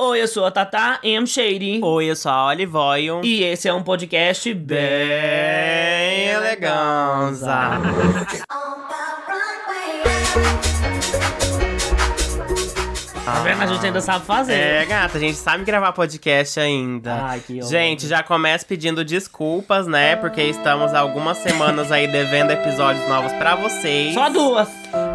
Oi, eu sou a Tata M. Shady. Oi, eu sou a Olivoio. E esse é um podcast bem, eleganza. Tá vendo? A gente ainda sabe fazer. É, gata, a gente sabe gravar podcast ainda. Ai, que ódio. Gente, já começa pedindo desculpas, né? Porque estamos há algumas semanas aí devendo episódios novos pra vocês. Só duas.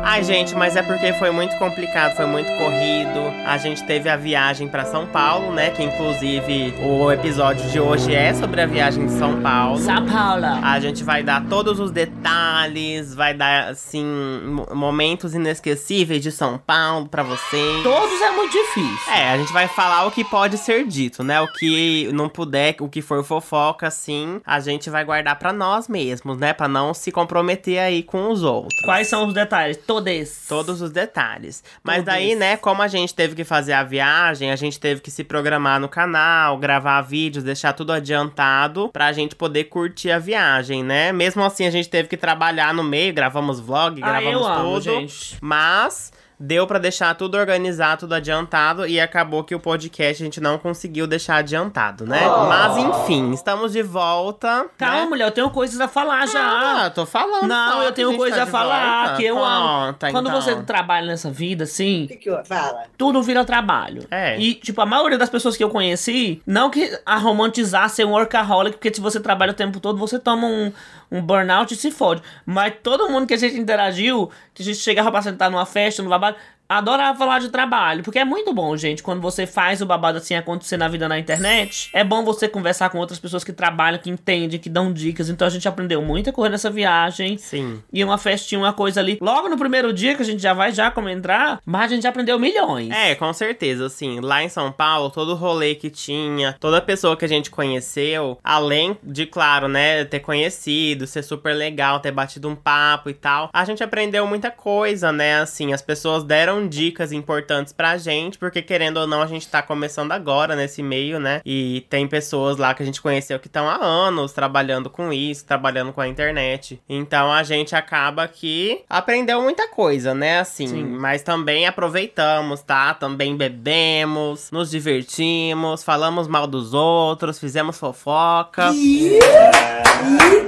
Ai, gente, mas é porque foi muito complicado, foi muito corrido. A gente teve a viagem pra São Paulo, né? Que inclusive o episódio de hoje é sobre a viagem de São Paulo. São Paulo. A gente vai dar todos os detalhes, vai dar, assim, mo- momentos inesquecíveis de São Paulo pra vocês. Todos é muito difícil. É, a gente vai falar o que pode ser dito, né? O que não puder, o que for fofoca, assim, a gente vai guardar pra nós mesmos, né? Pra não se comprometer aí com os outros. Quais são os detalhes? Todos. Todos os detalhes. Mas Todos. daí, né, como a gente teve que fazer a viagem, a gente teve que se programar no canal, gravar vídeos, deixar tudo adiantado pra gente poder curtir a viagem, né? Mesmo assim, a gente teve que trabalhar no meio, gravamos vlog, Ah, gravamos amo, tudo. gente. Mas deu pra deixar tudo organizado, tudo adiantado e acabou que o podcast a gente não conseguiu deixar adiantado, né? Mas enfim, estamos de volta. Calma, né? mulher, eu tenho coisas a falar já. Ah, tô falando. Não, só eu tenho gente coisa tá a falar, volta. que eu amo. Conta, Quando então. você trabalha nessa vida, assim, O que que eu falo? tudo vira trabalho. É. E, tipo, a maioria das pessoas que eu conheci, não que a romantizar ser um workaholic, porque se você trabalha o tempo todo, você toma um, um burnout e se fode. Mas todo mundo que a gente interagiu, que a gente chegava pra sentar numa festa, no babado, adorava falar de trabalho. Porque é muito bom, gente, quando você faz o babado assim acontecer na vida na internet. É bom você conversar com outras pessoas que trabalham, que entendem, que dão dicas. Então a gente aprendeu muita coisa nessa viagem. Sim. E uma festinha, uma coisa ali. Logo no primeiro dia, que a gente já vai já como entrar, mas a gente já aprendeu milhões. É, com certeza, assim, lá em São Paulo, todo rolê que tinha, toda pessoa que a gente conheceu, além de, claro, né, ter conhecido, ser super legal, ter batido um papo e tal, a gente aprendeu muita coisa, né, assim, as pessoas deram dicas importantes pra gente, porque querendo ou não, a gente tá começando agora nesse meio, né, e tem pessoas lá que a gente conheceu que estão há anos trabalhando com isso, trabalhando com a internet, então a gente acaba que aprendeu muita coisa, né, assim, Sim. mas também aproveitamos, tá? Também bebemos, nos divertimos, falamos mal dos outros, fizemos fofoca. E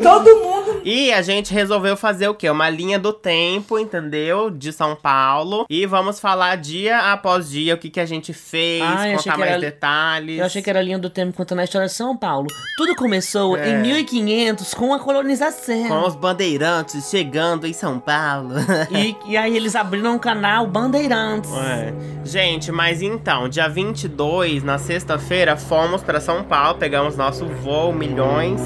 todo mundo. E a gente resolveu fazer o quê? Uma linha do tempo, entendeu? De São Paulo. E vamos falar dia após dia o que, que a gente fez, Ai, achei contar mais era- detalhes. Eu achei que era a linha do tempo contando a história de São Paulo. Tudo começou É. em 1500 com a colonização. Com os bandeirantes chegando em São Paulo. E, e aí eles abriram um canal Bandeirantes. É. Gente, mas então, dia 22, na sexta-feira, fomos pra São Paulo, pegamos nosso voo, milhões.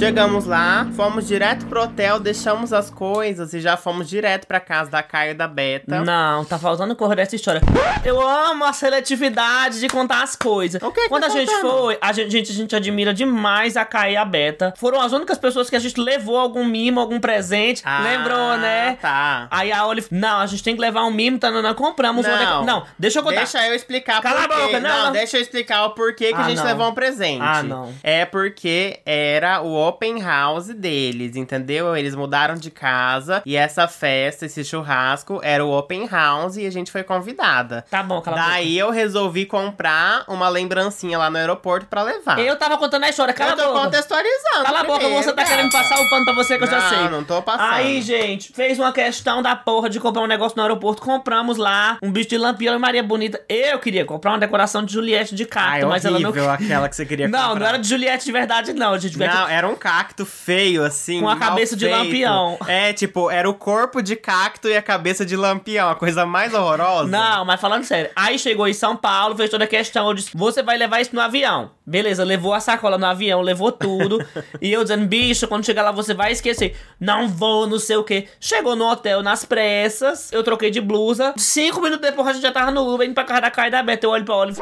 Chegamos lá, fomos direto pro hotel, deixamos as coisas e já fomos direto pra casa da Caio e da Beta. Não, tá faltando correr dessa história. Eu amo a seletividade de contar as coisas. O que que Quando tá a gente contando? foi, a gente, gente, a gente admira demais a Kai e a Beta. Foram as únicas pessoas que a gente levou algum mimo, algum presente. Ah, Lembrou, né? Tá. Aí a Olive, não, a gente tem que levar um mimo, tá? Não, não compramos. Não. não, deixa eu contar. Deixa eu explicar Cala a por quê. boca, não, não. deixa eu explicar o porquê que Ah, a gente não. levou um presente. Ah, não. É porque era o open house deles, entendeu? Eles mudaram de casa e essa festa, esse churrasco, era o open house e a gente foi convidada. Tá bom, cala a boca. Daí eu resolvi comprar uma lembrancinha lá no aeroporto pra levar. Eu tava contando a história, cala Eu a tô boca. contextualizando. Cala a boca, você tá querendo passar o pano pra você que eu já Não, sei. não tô passando. Aí, gente, fez uma questão da porra de comprar um negócio no aeroporto. Compramos lá um bicho de lampião e Maria Bonita. Eu queria comprar uma decoração de Juliette de cacto, Ai, mas ela não. aquela que você queria Não, comprar. não era de Juliette de verdade, não. Veio Não, era um cacto feio, assim. Com a cabeça de feito. lampião. É, tipo, era o corpo de cacto e a cabeça de lampião. A coisa mais horrorosa. Não, mas falando sério. Aí chegou em São Paulo, fez toda a questão. Eu disse: você vai levar isso no avião. Beleza, levou a sacola no avião, levou tudo. e eu dizendo: bicho, quando chegar lá você vai esquecer. Não vou, não sei o quê. Chegou no hotel nas pressas, eu troquei de blusa. Cinco minutos depois a gente já tava no Uber indo pra casa da Caia da Beta. Eu olho pra olho.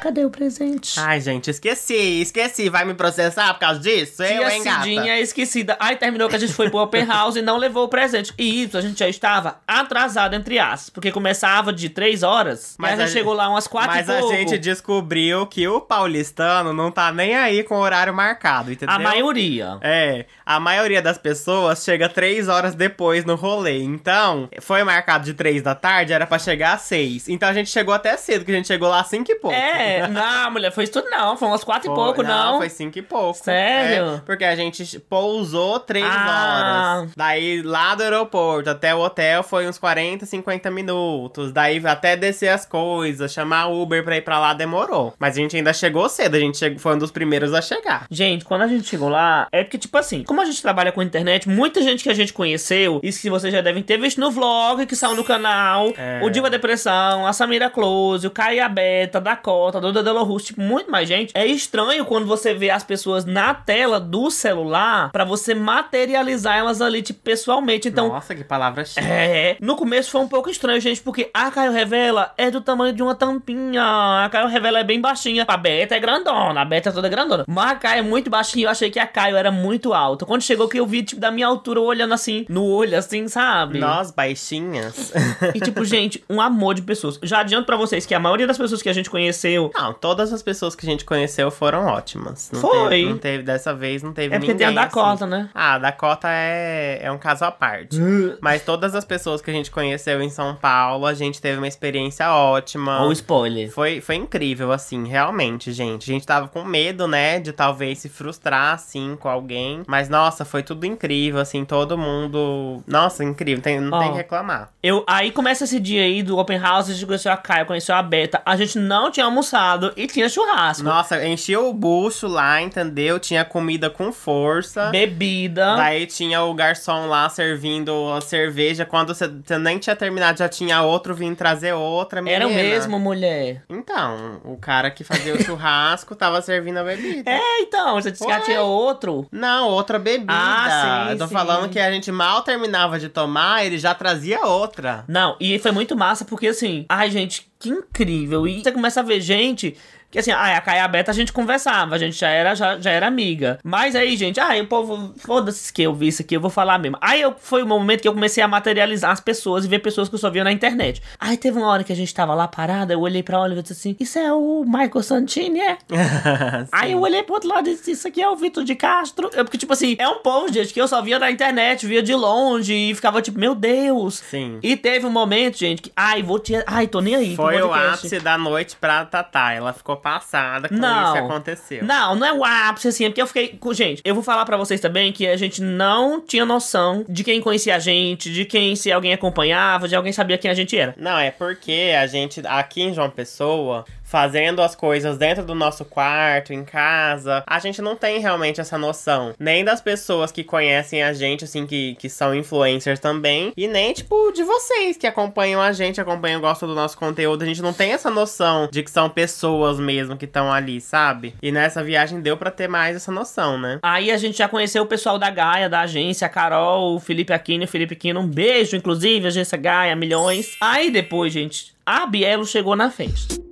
Cadê o presente? Ai, gente, esqueci, esqueci. Vai me processar por causa disso? Tia hein, gata? Cidinha esquecida. Aí terminou que a gente foi pro open house e não levou o presente. E isso, a gente já estava atrasado, entre aspas. Porque começava de três horas. Mas Mas a gente chegou lá umas quatro Mas e a gente descobriu que o paulistano não tá nem aí com o horário marcado, entendeu? A maioria. É, a maioria das pessoas chega três horas depois no rolê. Então, foi marcado de três da tarde, era pra chegar às seis. Então a gente chegou até cedo, que a gente chegou lá às cinco e pouco. É, não, mulher, foi isso tudo não. Foi umas quatro e Foi- pouco, não. Foi cinco e pouco. Sério? É, porque a gente pousou três Ah. horas. Daí, lá do aeroporto até o hotel foi uns 40, 50 minutos. Daí, até descer as coisas, chamar Uber pra ir pra lá, demorou. Mas a gente ainda chegou cedo, a gente foi um dos primeiros a chegar. Gente, quando a gente chegou lá, é porque, tipo assim, como a gente trabalha com internet, muita gente que a gente conheceu, isso que vocês já devem ter visto no vlog que saiu no canal, É. o Diva Depressão, a Samira Close, o Caio a Beta, Dakota, a Duda Delorus, tipo, muito mais gente. É estranho quando você vê as pessoas na tela do celular pra você materializar elas ali, tipo, pessoalmente. Então, Nossa, que palavra chique. é, no começo foi um pouco estranho, gente, porque a Caio Revela é do tamanho de uma tampinha. A Caio Revela é bem baixinha. A Beta é grandona, a Beta é toda grandona. Mas a Caio é muito baixinha, eu achei que a Caio era muito alta. Quando chegou que eu vi, tipo, da minha altura, olhando assim, no olho, assim, sabe? Nós, baixinhas. E tipo, gente, um amor de pessoas. Já adianto pra vocês que a maioria das pessoas que a gente conheceu Não, todas as pessoas que a gente conheceu foram ótimas. Não Foi. Teve, não teve, dessa vez não teve é porque ninguém tem a Dakota, assim. né? Ah, a Dakota é, é um caso à parte. Mas todas as pessoas que a gente conheceu em São Paulo, a gente teve uma experiência ótima. Ou spoiler. Foi, foi incrível, assim, realmente, gente. A gente tava com medo, né, de talvez se frustrar, assim, com alguém. Mas, nossa, foi tudo incrível, assim, todo mundo. Nossa, incrível, tem, não tem Ó. que reclamar. Eu, aí começa esse dia aí do Open House, a gente conheceu a Caio, conheceu a Beta. A gente não tinha almoçado e tinha churrasco. Nossa, encheu o bucho lá, entendeu? Tinha comida com força. Bebida. Daí tinha o garçom lá servindo a cerveja. Quando você nem tinha terminado, já tinha outro vindo trazer outra. Era o menina. mesmo, mulher. Então, o cara que fazia o churrasco tava servindo a bebida. É, então, você disse que tinha outro. Não, outra bebida. Ah, sim, Eu tô sim. falando que a gente mal terminava de tomar, ele já trazia outra. Não, e foi muito massa, porque assim, ai, gente, que incrível. E você começa a ver gente. Que assim, ah, a Caia Beta a gente conversava, a gente já era, já, já era amiga. Mas aí, gente, ai, o povo, foda-se que eu vi isso aqui, eu vou falar mesmo. Aí eu, foi o momento que eu comecei a materializar as pessoas e ver pessoas que eu só via na internet. Aí teve uma hora que a gente tava lá parada, eu olhei pra ela e disse assim: Isso é o Michael Santini, é? Aí eu olhei pro outro lado e disse, isso aqui é o Vitor de Castro. Eu, porque, tipo assim, é um povo, gente, que eu só via na internet, via de longe e ficava tipo, meu Deus. Sim. E teve um momento, gente, que, ai, vou te. Ai, tô nem aí. Foi o ápice da noite pra Tatá. Ela ficou passada com Não. isso que aconteceu. Não, não é o ápice, assim, é porque eu fiquei. Gente, eu vou falar pra vocês também que a gente não tinha noção de quem conhecia a gente, de quem se alguém acompanhava, de alguém sabia quem a gente era. Não, é porque a gente, aqui em João Pessoa, fazendo as coisas dentro do nosso quarto, em casa, a gente não tem realmente essa noção. Nem das pessoas que conhecem a gente, assim, que, que são influencers também. E nem, tipo, de vocês que acompanham a gente, acompanham, gostam do nosso conteúdo. A gente não tem essa noção de que são pessoas mesmo que estão ali, sabe? E nessa viagem deu pra ter mais essa noção, né? Aí a gente já conheceu o pessoal da Gaia, da agência, a Carol, o Felipe Aquino, o Felipe Aquino. Um beijo, inclusive, agência Gaia, milhões. Aí depois, gente, a Bielo chegou na festa.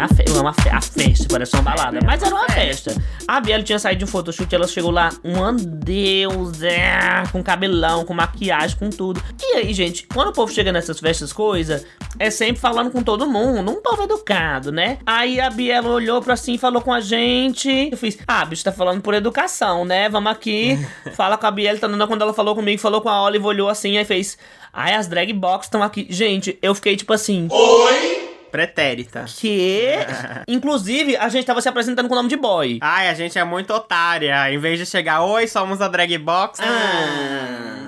A, fe uma fe a festa, parece uma balada. Mas era uma festa. A Bielo tinha saído de um photoshoot, ela chegou lá, uma deusa, com cabelão, com maquiagem, com tudo. E aí, gente, quando o povo chega nessas festas, coisa, é sempre falando com todo mundo, um povo educado, né? Aí a Bielo olhou pra assim, falou com a gente. Eu fiz, ah, bicho, tá falando por educação, né? Vamos aqui, fala com a Bielo, tá dando quando ela falou comigo, falou com a Olive, olhou assim, aí fez, ai, as drag box estão aqui. Gente, eu fiquei tipo assim. Pretérita. Que? Inclusive, a gente tava se apresentando com o nome de boy. Ai, a gente é muito otária. Em vez de chegar, oi, somos a Drag Box. Ah.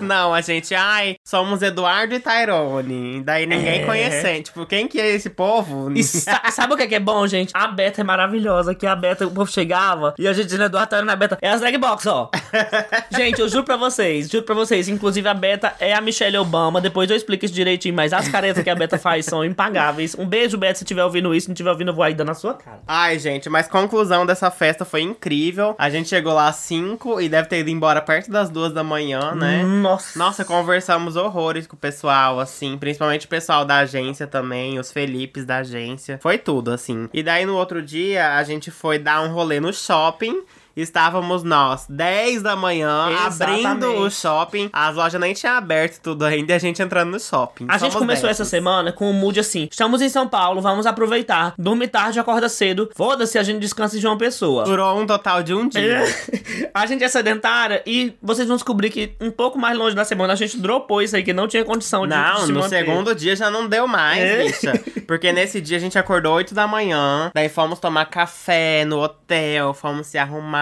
Não, a gente, ai, somos Eduardo e Tyrone. Daí ninguém É. conhece. Tipo, quem que é esse povo? E sa- sabe o que é, que é bom, gente? A Beta é maravilhosa. Que a Beta, o povo chegava e a gente dizendo, Eduardo tá na Beta. É as drag box, ó. gente, eu juro pra vocês, juro pra vocês. Inclusive, a Beta é a Michelle Obama. Depois eu explico isso direitinho, mas as caretas que a Beta faz são impagáveis. Um beijo, Beta, se estiver ouvindo isso. Se não estiver ouvindo, eu vou aí dar na sua cara. Ai, gente, mas conclusão dessa festa foi incrível. A gente chegou lá às 5 e deve ter ido embora perto das duas da manhã, né? Hum, Nossa. Nossa, conversamos horrores com o pessoal, assim, principalmente o pessoal da agência também, os Felipes da agência. Foi tudo, assim. E daí no outro dia a gente foi dar um rolê no shopping. Estávamos nós, 10 da manhã, Exatamente. abrindo o shopping. As lojas nem tinham aberto tudo ainda e a gente entrando no shopping. A gente Somos começou dessas. essa semana com um mood assim: estamos em São Paulo, vamos aproveitar. Dorme tarde, acorda cedo. Foda-se, a gente descansa em João Pessoa. Durou um total de um dia. a gente é sedentária e vocês vão descobrir que um pouco mais longe da semana a gente dropou isso aí, que não tinha condição de Não, se no manter. segundo dia já não deu mais, É. bicha. Porque nesse dia a gente acordou 8 da manhã, daí fomos tomar café no hotel, fomos se arrumar,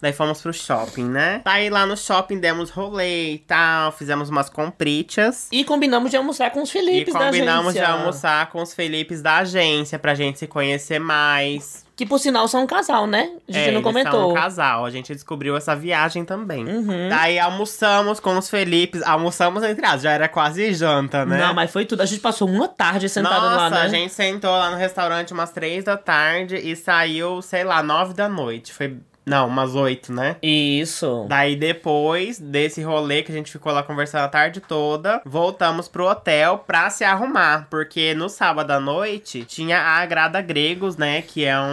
daí fomos pro shopping, né? Daí lá no shopping demos rolê e tal, fizemos umas comprichas. E combinamos de almoçar com os E Felipes da combinamos de agência. almoçar com os Felipes da agência pra gente se conhecer mais. Que por sinal são um casal, né? A gente É, não comentou. são um casal, a gente descobriu essa viagem também. Uhum. Daí almoçamos com os Felipes, almoçamos entre aspas, já era quase janta, né? Não, mas foi tudo. A gente passou uma tarde sentada Nossa, lá, né? a gente sentou lá no restaurante umas três da tarde e saiu, sei lá, nove da noite. Foi. Não, umas oito, né? Isso. Daí depois desse rolê que a gente ficou lá conversando a tarde toda, voltamos pro hotel pra se arrumar. Porque no sábado à noite tinha a Agrada Gregos, né? Que é um,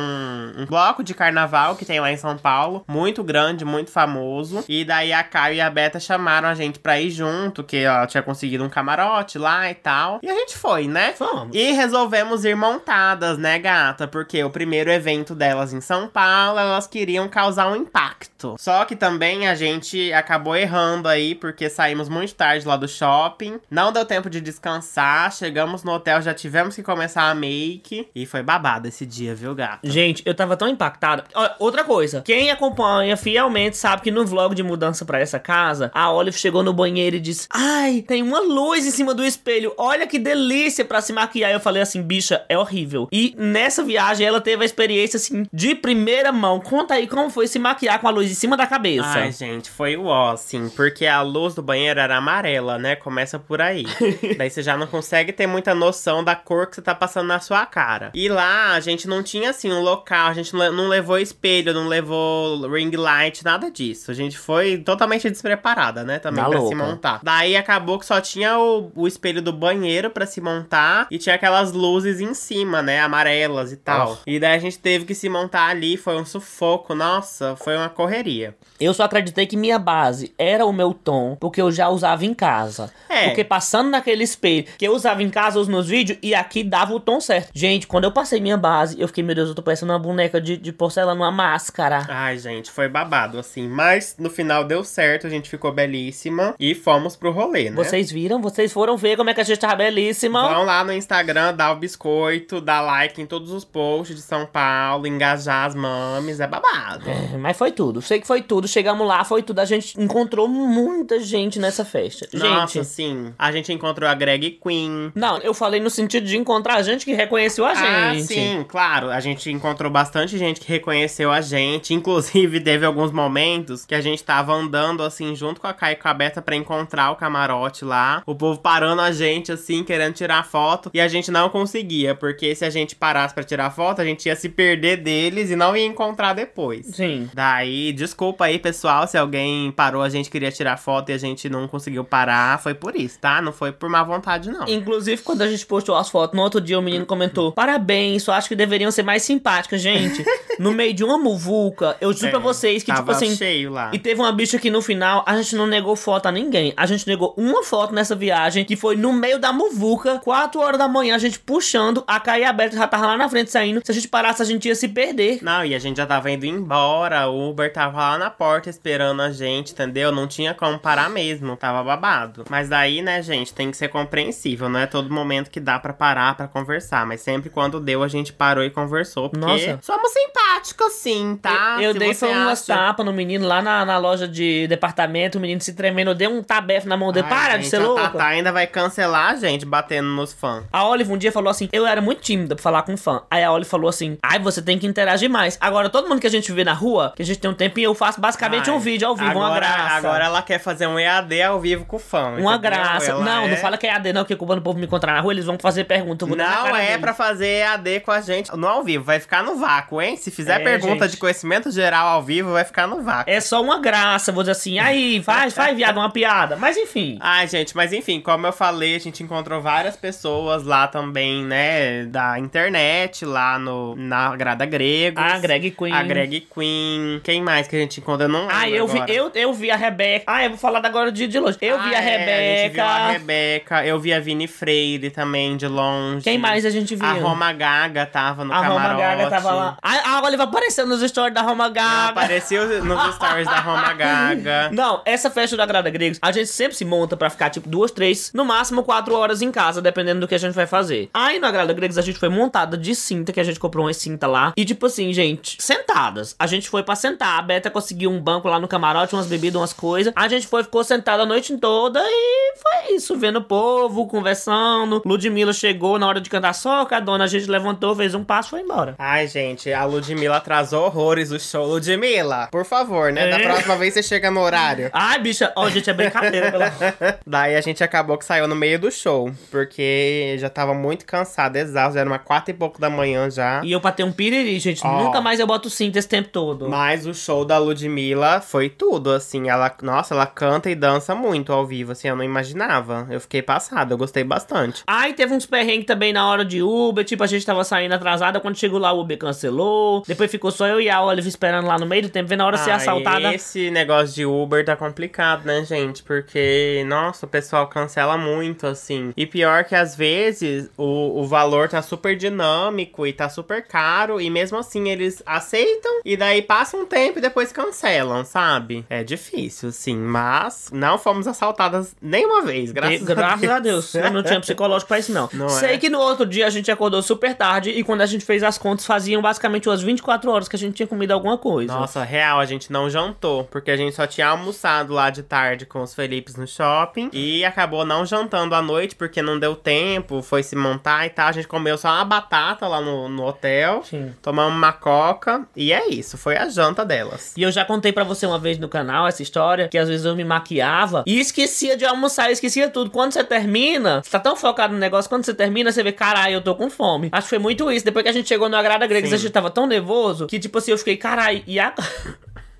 um bloco de carnaval que tem lá em São Paulo. Muito grande, muito famoso. E daí a Caio e a Beta chamaram a gente pra ir junto, que ela tinha conseguido um camarote lá e tal. E a gente foi, né? Vamos. E resolvemos ir montadas, né, gata? Porque o primeiro evento delas em São Paulo, elas queriam causar um impacto. Só que também a gente acabou errando aí, porque saímos muito tarde lá do shopping. Não deu tempo de descansar. Chegamos no hotel, já tivemos que começar a make. E foi babado esse dia, viu, gata? Gente, eu tava tão impactada. Outra coisa, quem acompanha fielmente sabe que no vlog de mudança pra essa casa, a Olive chegou no banheiro e disse: Ai, tem uma luz em cima do espelho, olha que delícia pra se maquiar. Eu falei assim, bicha, é horrível. E nessa viagem ela teve a experiência assim, de primeira mão. Conta aí como foi se maquiar com a luz em cima da cabeça. Ai, gente, foi o ó, assim, porque a luz do banheiro era amarela, né? Começa por aí. Daí você já não consegue ter muita noção da cor que você tá passando na sua cara. E lá a gente não tinha, assim, um local, a gente não le- não levou espelho, não levou ring light, nada disso. A gente foi totalmente despreparada, né? Também Tá pra se louca. montar. Daí acabou que só tinha o, o espelho do banheiro pra se montar e tinha aquelas luzes em cima, né? Amarelas e tal. Oh. E daí a gente teve que se montar ali, foi um sufoco, nossa, foi uma correria. Eu só acreditei que minha base era o meu tom, porque eu já usava em casa. É. Porque passando naquele espelho que eu usava em casa os meus vídeos, e aqui dava o tom certo. Gente, quando eu passei minha base, eu fiquei, meu Deus, eu tô parecendo uma boneca de, de porcelana, uma máscara. Ai, gente, foi babado, assim. Mas no final deu certo, a gente ficou belíssima e fomos pro rolê, né? Vocês viram? Vocês foram ver como é que a gente tava belíssima. Vão lá no Instagram, dá o biscoito, dá like em todos os posts de São Paulo, engajar as mames, é babado. É, Mas foi tudo. Sei que foi tudo. Chegamos lá, foi tudo. A gente encontrou muita gente nessa festa. Nossa, gente. sim. A gente encontrou a Greg Queen. Não, eu falei no sentido de encontrar gente que reconheceu a Ah, gente. sim, claro. A gente encontrou bastante gente que reconheceu a gente. Inclusive, teve alguns momentos que a gente tava andando, assim, junto com a Kai e com a Beta pra encontrar o camarote lá. O povo parando a gente, assim, querendo tirar foto. E a gente não conseguia, porque se a gente parasse pra tirar foto, a gente ia se perder deles e não ia encontrar depois. Sim. Daí, desculpa aí, pessoal, se alguém parou, a gente queria tirar foto e a gente não conseguiu parar. Foi por isso, tá? Não foi por má vontade, não. Inclusive, quando a gente postou as fotos, no outro dia o menino comentou: Parabéns, só acho que deveriam ser mais simpáticas, gente. no meio de uma muvuca, eu juro É, pra vocês que, tipo assim. cheio lá. E teve uma bicha que no final a gente não negou foto a ninguém. A gente negou uma foto nessa viagem, que foi no meio da muvuca, 4 horas da manhã, a gente puxando, a Caia aberta já tava lá na frente saindo. Se a gente parasse, a gente ia se perder. Não, e a gente já tava indo embora, o Uber tava lá na porta esperando a gente, entendeu? Não tinha como parar mesmo, tava babado. Mas daí, né, gente, tem que ser compreensível, não é todo momento que dá pra parar pra conversar, mas sempre quando deu a gente parou e conversou, porque Nossa. somos simpáticos sim, tá? eu Se dei você foi umas acha- tapas no menino lá na, na loja de departamento, o menino se tremendo, eu dei um tabefe na mão dele. Para de gente, ser a louca. Tatá ainda vai cancelar a gente batendo nos fãs. A Olive um dia falou assim: Eu era muito tímida pra falar com fã. Aí a Olive falou assim: Ai, você tem que interagir mais. Agora, todo mundo que a gente vê na rua, que a gente tem um tempinho, eu faço basicamente Ai, um vídeo ao vivo, uma agora- graça. Agora ela quer fazer um EAD ao vivo com o fã. Uma graça. Não, é- não fala que é AD, não, que quando o povo me encontrar na rua, eles vão fazer pergunta. eu Não é deles. pra fazer EAD com a gente no ao vivo. Vai ficar no vácuo, hein? Se fizer É, pergunta gente. de conhecimento geral ao vivo, vai ficar no vácuo. É só uma graça, vou dizer assim, aí, faz, faz, viado, uma piada. Mas enfim. Ai, gente, mas enfim, como eu falei, a gente encontrou várias pessoas lá também, né, da internet, lá no, na Grada Gregos. A Greg Queen. A Greg Queen. Quem mais que a gente encontrou? Eu não lembro Ah, eu vi, eu, eu vi a Rebeca. Ah, eu vou falar agora de, de longe. Eu vi Ah, a é, a gente viu a Rebeca. Rebeca. Eu vi a Vini Freire também, de longe. Quem mais a gente viu? A Roma Gaga tava no A camarote. Roma Gaga tava lá. A, a Oliva apareceu nos stories da Roma Gaga. Apareceu nos stories da Roma Gaga. Não, essa festa da Grada Gregos, a gente sempre se monta pra ficar tipo duas, três, no máximo quatro horas em casa, dependendo do que a gente vai fazer. Aí na Grada Gregos a gente foi montada de cinta, que a gente comprou uma cinta lá. E tipo assim, gente, sentadas. A gente foi pra sentar. A Beta conseguiu um banco lá no camarote, umas bebidas, umas coisas. A gente foi, ficou sentada a noite toda e foi isso, vendo o povo, conversando. Ludmilla chegou na hora de cantar só, a dona a gente levantou, fez um passo e foi embora. Ai, gente, a Ludmilla atrasou horrores o show. Ludmilla, por favor, né? Da É. próxima vez você chega no horário. Ai, bicha, ó, gente, é brincadeira, pela. Daí a gente acabou que saiu no meio do show, porque já tava muito cansado, exausto, já era uma quatro e pouco da manhã já. E eu ter um piriri, gente. Ó. Nunca mais eu boto cinta esse tempo todo. Mas o show da Ludmilla foi tudo, assim, ela, nossa, ela canta e dança muito ao vivo, assim, eu não imaginava. Eu fiquei passada, eu gostei bastante. Aí teve uns perrengues também na hora de Uber, tipo, a gente tava saindo atrasada, quando chegou lá o Uber cancelou. Depois ficou só eu e a Olive esperando lá no meio do tempo, vendo a hora de ser Ah, assaltada. Esse negócio de Uber tá complicado, né, gente? Porque, nossa, o pessoal cancela muito, assim. E pior que às vezes o, o valor tá super dinâmico e tá super caro, e mesmo assim eles aceitam, e daí passa um tempo e depois cancelam, sabe? É difícil, sim. Mas não fomos assaltadas nenhuma vez, graças, E- graças a Deus. Eu não tinha psicológico pra isso, não. Não Sei é? que no outro dia a gente acordou super tarde e quando a gente fez as contas, faziam basicamente umas 24 horas que a gente tinha comido alguma coisa. Nossa, real, a gente não jantou, porque a gente só tinha almoçado lá de tarde com os Felipes no shopping e acabou não jantando à noite porque não deu tempo, foi se montar e tal. A gente comeu só uma batata lá no, no hotel, Sim. tomamos uma coca e é isso, foi a janta delas. E eu já contei pra você uma vez no canal essa história, que às vezes eu me maquiava e esquecia de almoçar, esquecia tudo. Quando você termina, você tá tão focado no negócio, quando você termina, você vê, caralho, eu tô com fome. Acho que foi muito isso. Depois que a gente chegou no Agrada Gregas, Sim. a gente tava tão nervoso que, tipo assim, eu fiquei, caralho, e agora?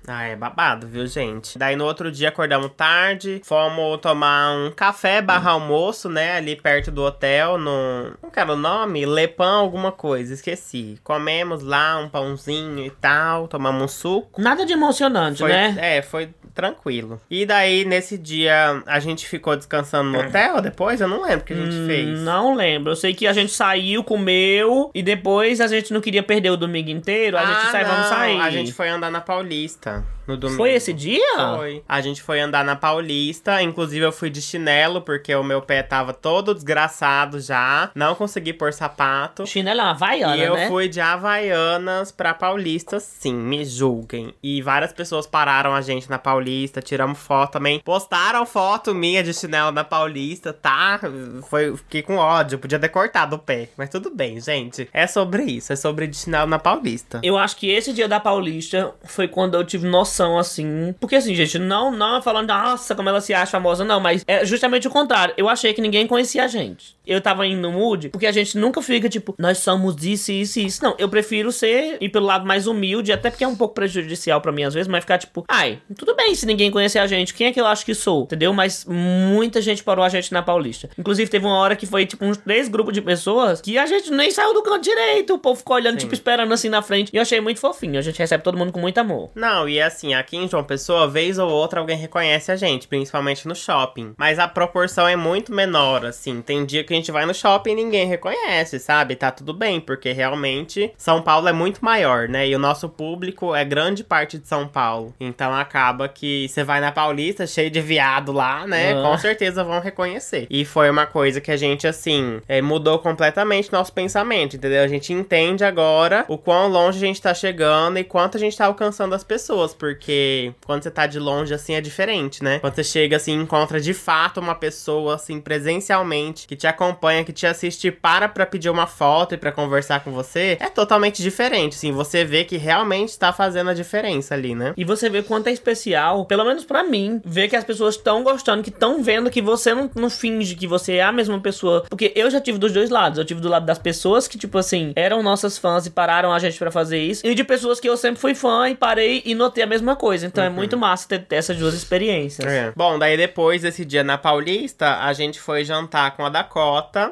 Ah, é babado, viu, gente? Daí no outro dia acordamos tarde, fomos tomar um café barra almoço, né? Ali perto do hotel, no. Não quero o nome, Lepan alguma coisa, esqueci. Comemos lá um pãozinho e tal, tomamos um suco. Nada de emocionante, Foi, né? É, foi tranquilo. E daí, nesse dia, a gente ficou descansando no hotel depois? Eu não lembro o que a gente Hum, fez. Não lembro. Eu sei que a gente saiu, comeu e depois a gente não queria perder o domingo inteiro. A gente Ah, saiu, vamos sair. A gente foi andar na Paulista no domingo. Foi esse dia? Foi. A gente foi andar na Paulista. Inclusive, eu fui de chinelo, porque o meu pé tava todo desgraçado já. Não consegui pôr sapato. Chinelo é uma havaiana, e eu né? fui de Havaianas pra Paulista, sim, me julguem. E várias pessoas pararam a gente na Paulista, tiramos foto também. Postaram foto minha de chinelo na Paulista, tá? Foi, fiquei com ódio, podia ter cortado o pé. Mas tudo bem, gente. É sobre isso, é sobre de chinelo na Paulista. Eu acho que esse dia da Paulista foi quando eu tive noção, assim. Porque, assim, gente, não, não é falando, nossa, como ela se acha famosa, não, mas é justamente o contrário. Eu achei que ninguém conhecia a gente. Eu tava indo no mood, porque a gente nunca fica, tipo, nós somos isso, isso e isso. Não, eu prefiro ser, ir pelo lado mais humilde, até porque é um pouco prejudicial pra mim às vezes, mas ficar, tipo, ai, tudo bem se ninguém conhecer a gente, quem é que eu acho que sou? Entendeu? Mas muita gente parou a gente na Paulista. Inclusive, teve uma hora que foi, tipo, uns três grupos de pessoas que a gente nem saiu do canto direito. O povo ficou olhando, tipo, esperando assim na frente. E eu achei muito fofinho. A gente recebe todo mundo com muito amor. Não, e assim, aqui em João Pessoa, vez ou outra alguém reconhece a gente, principalmente no shopping. Mas a proporção é muito menor, assim. Tem dia que a gente vai no shopping e ninguém reconhece, sabe? Tá tudo bem, porque realmente São Paulo é muito maior, né? E o nosso público é grande parte de São Paulo. Então acaba que você vai na Paulista, cheio de viado lá, né? Ah. Com certeza vão reconhecer. E foi uma coisa que a gente, assim, é, mudou completamente nosso pensamento, entendeu? A gente entende agora o quão longe a gente tá chegando e quanto a gente tá alcançando as pessoas, porque quando você tá de longe, assim, é diferente, né? Quando você chega, assim, encontra de fato uma pessoa, assim, presencialmente, que te acompanha, que te assiste, para pra pedir uma foto e pra conversar com você, é totalmente diferente, assim. Você vê que realmente tá fazendo a diferença ali, né? E você vê quanto é especial, pelo menos pra mim, ver que as pessoas estão gostando, que estão vendo que você não, não finge que você é a mesma pessoa. Porque eu já tive dos dois lados. Eu tive do lado das pessoas que, tipo assim, eram nossas fãs e pararam a gente pra fazer isso. E de pessoas que eu sempre fui fã e parei e notei a mesma coisa. Então é muito massa ter, ter essas duas experiências. É. Bom, daí depois desse dia na Paulista, a gente foi jantar com a Dakota.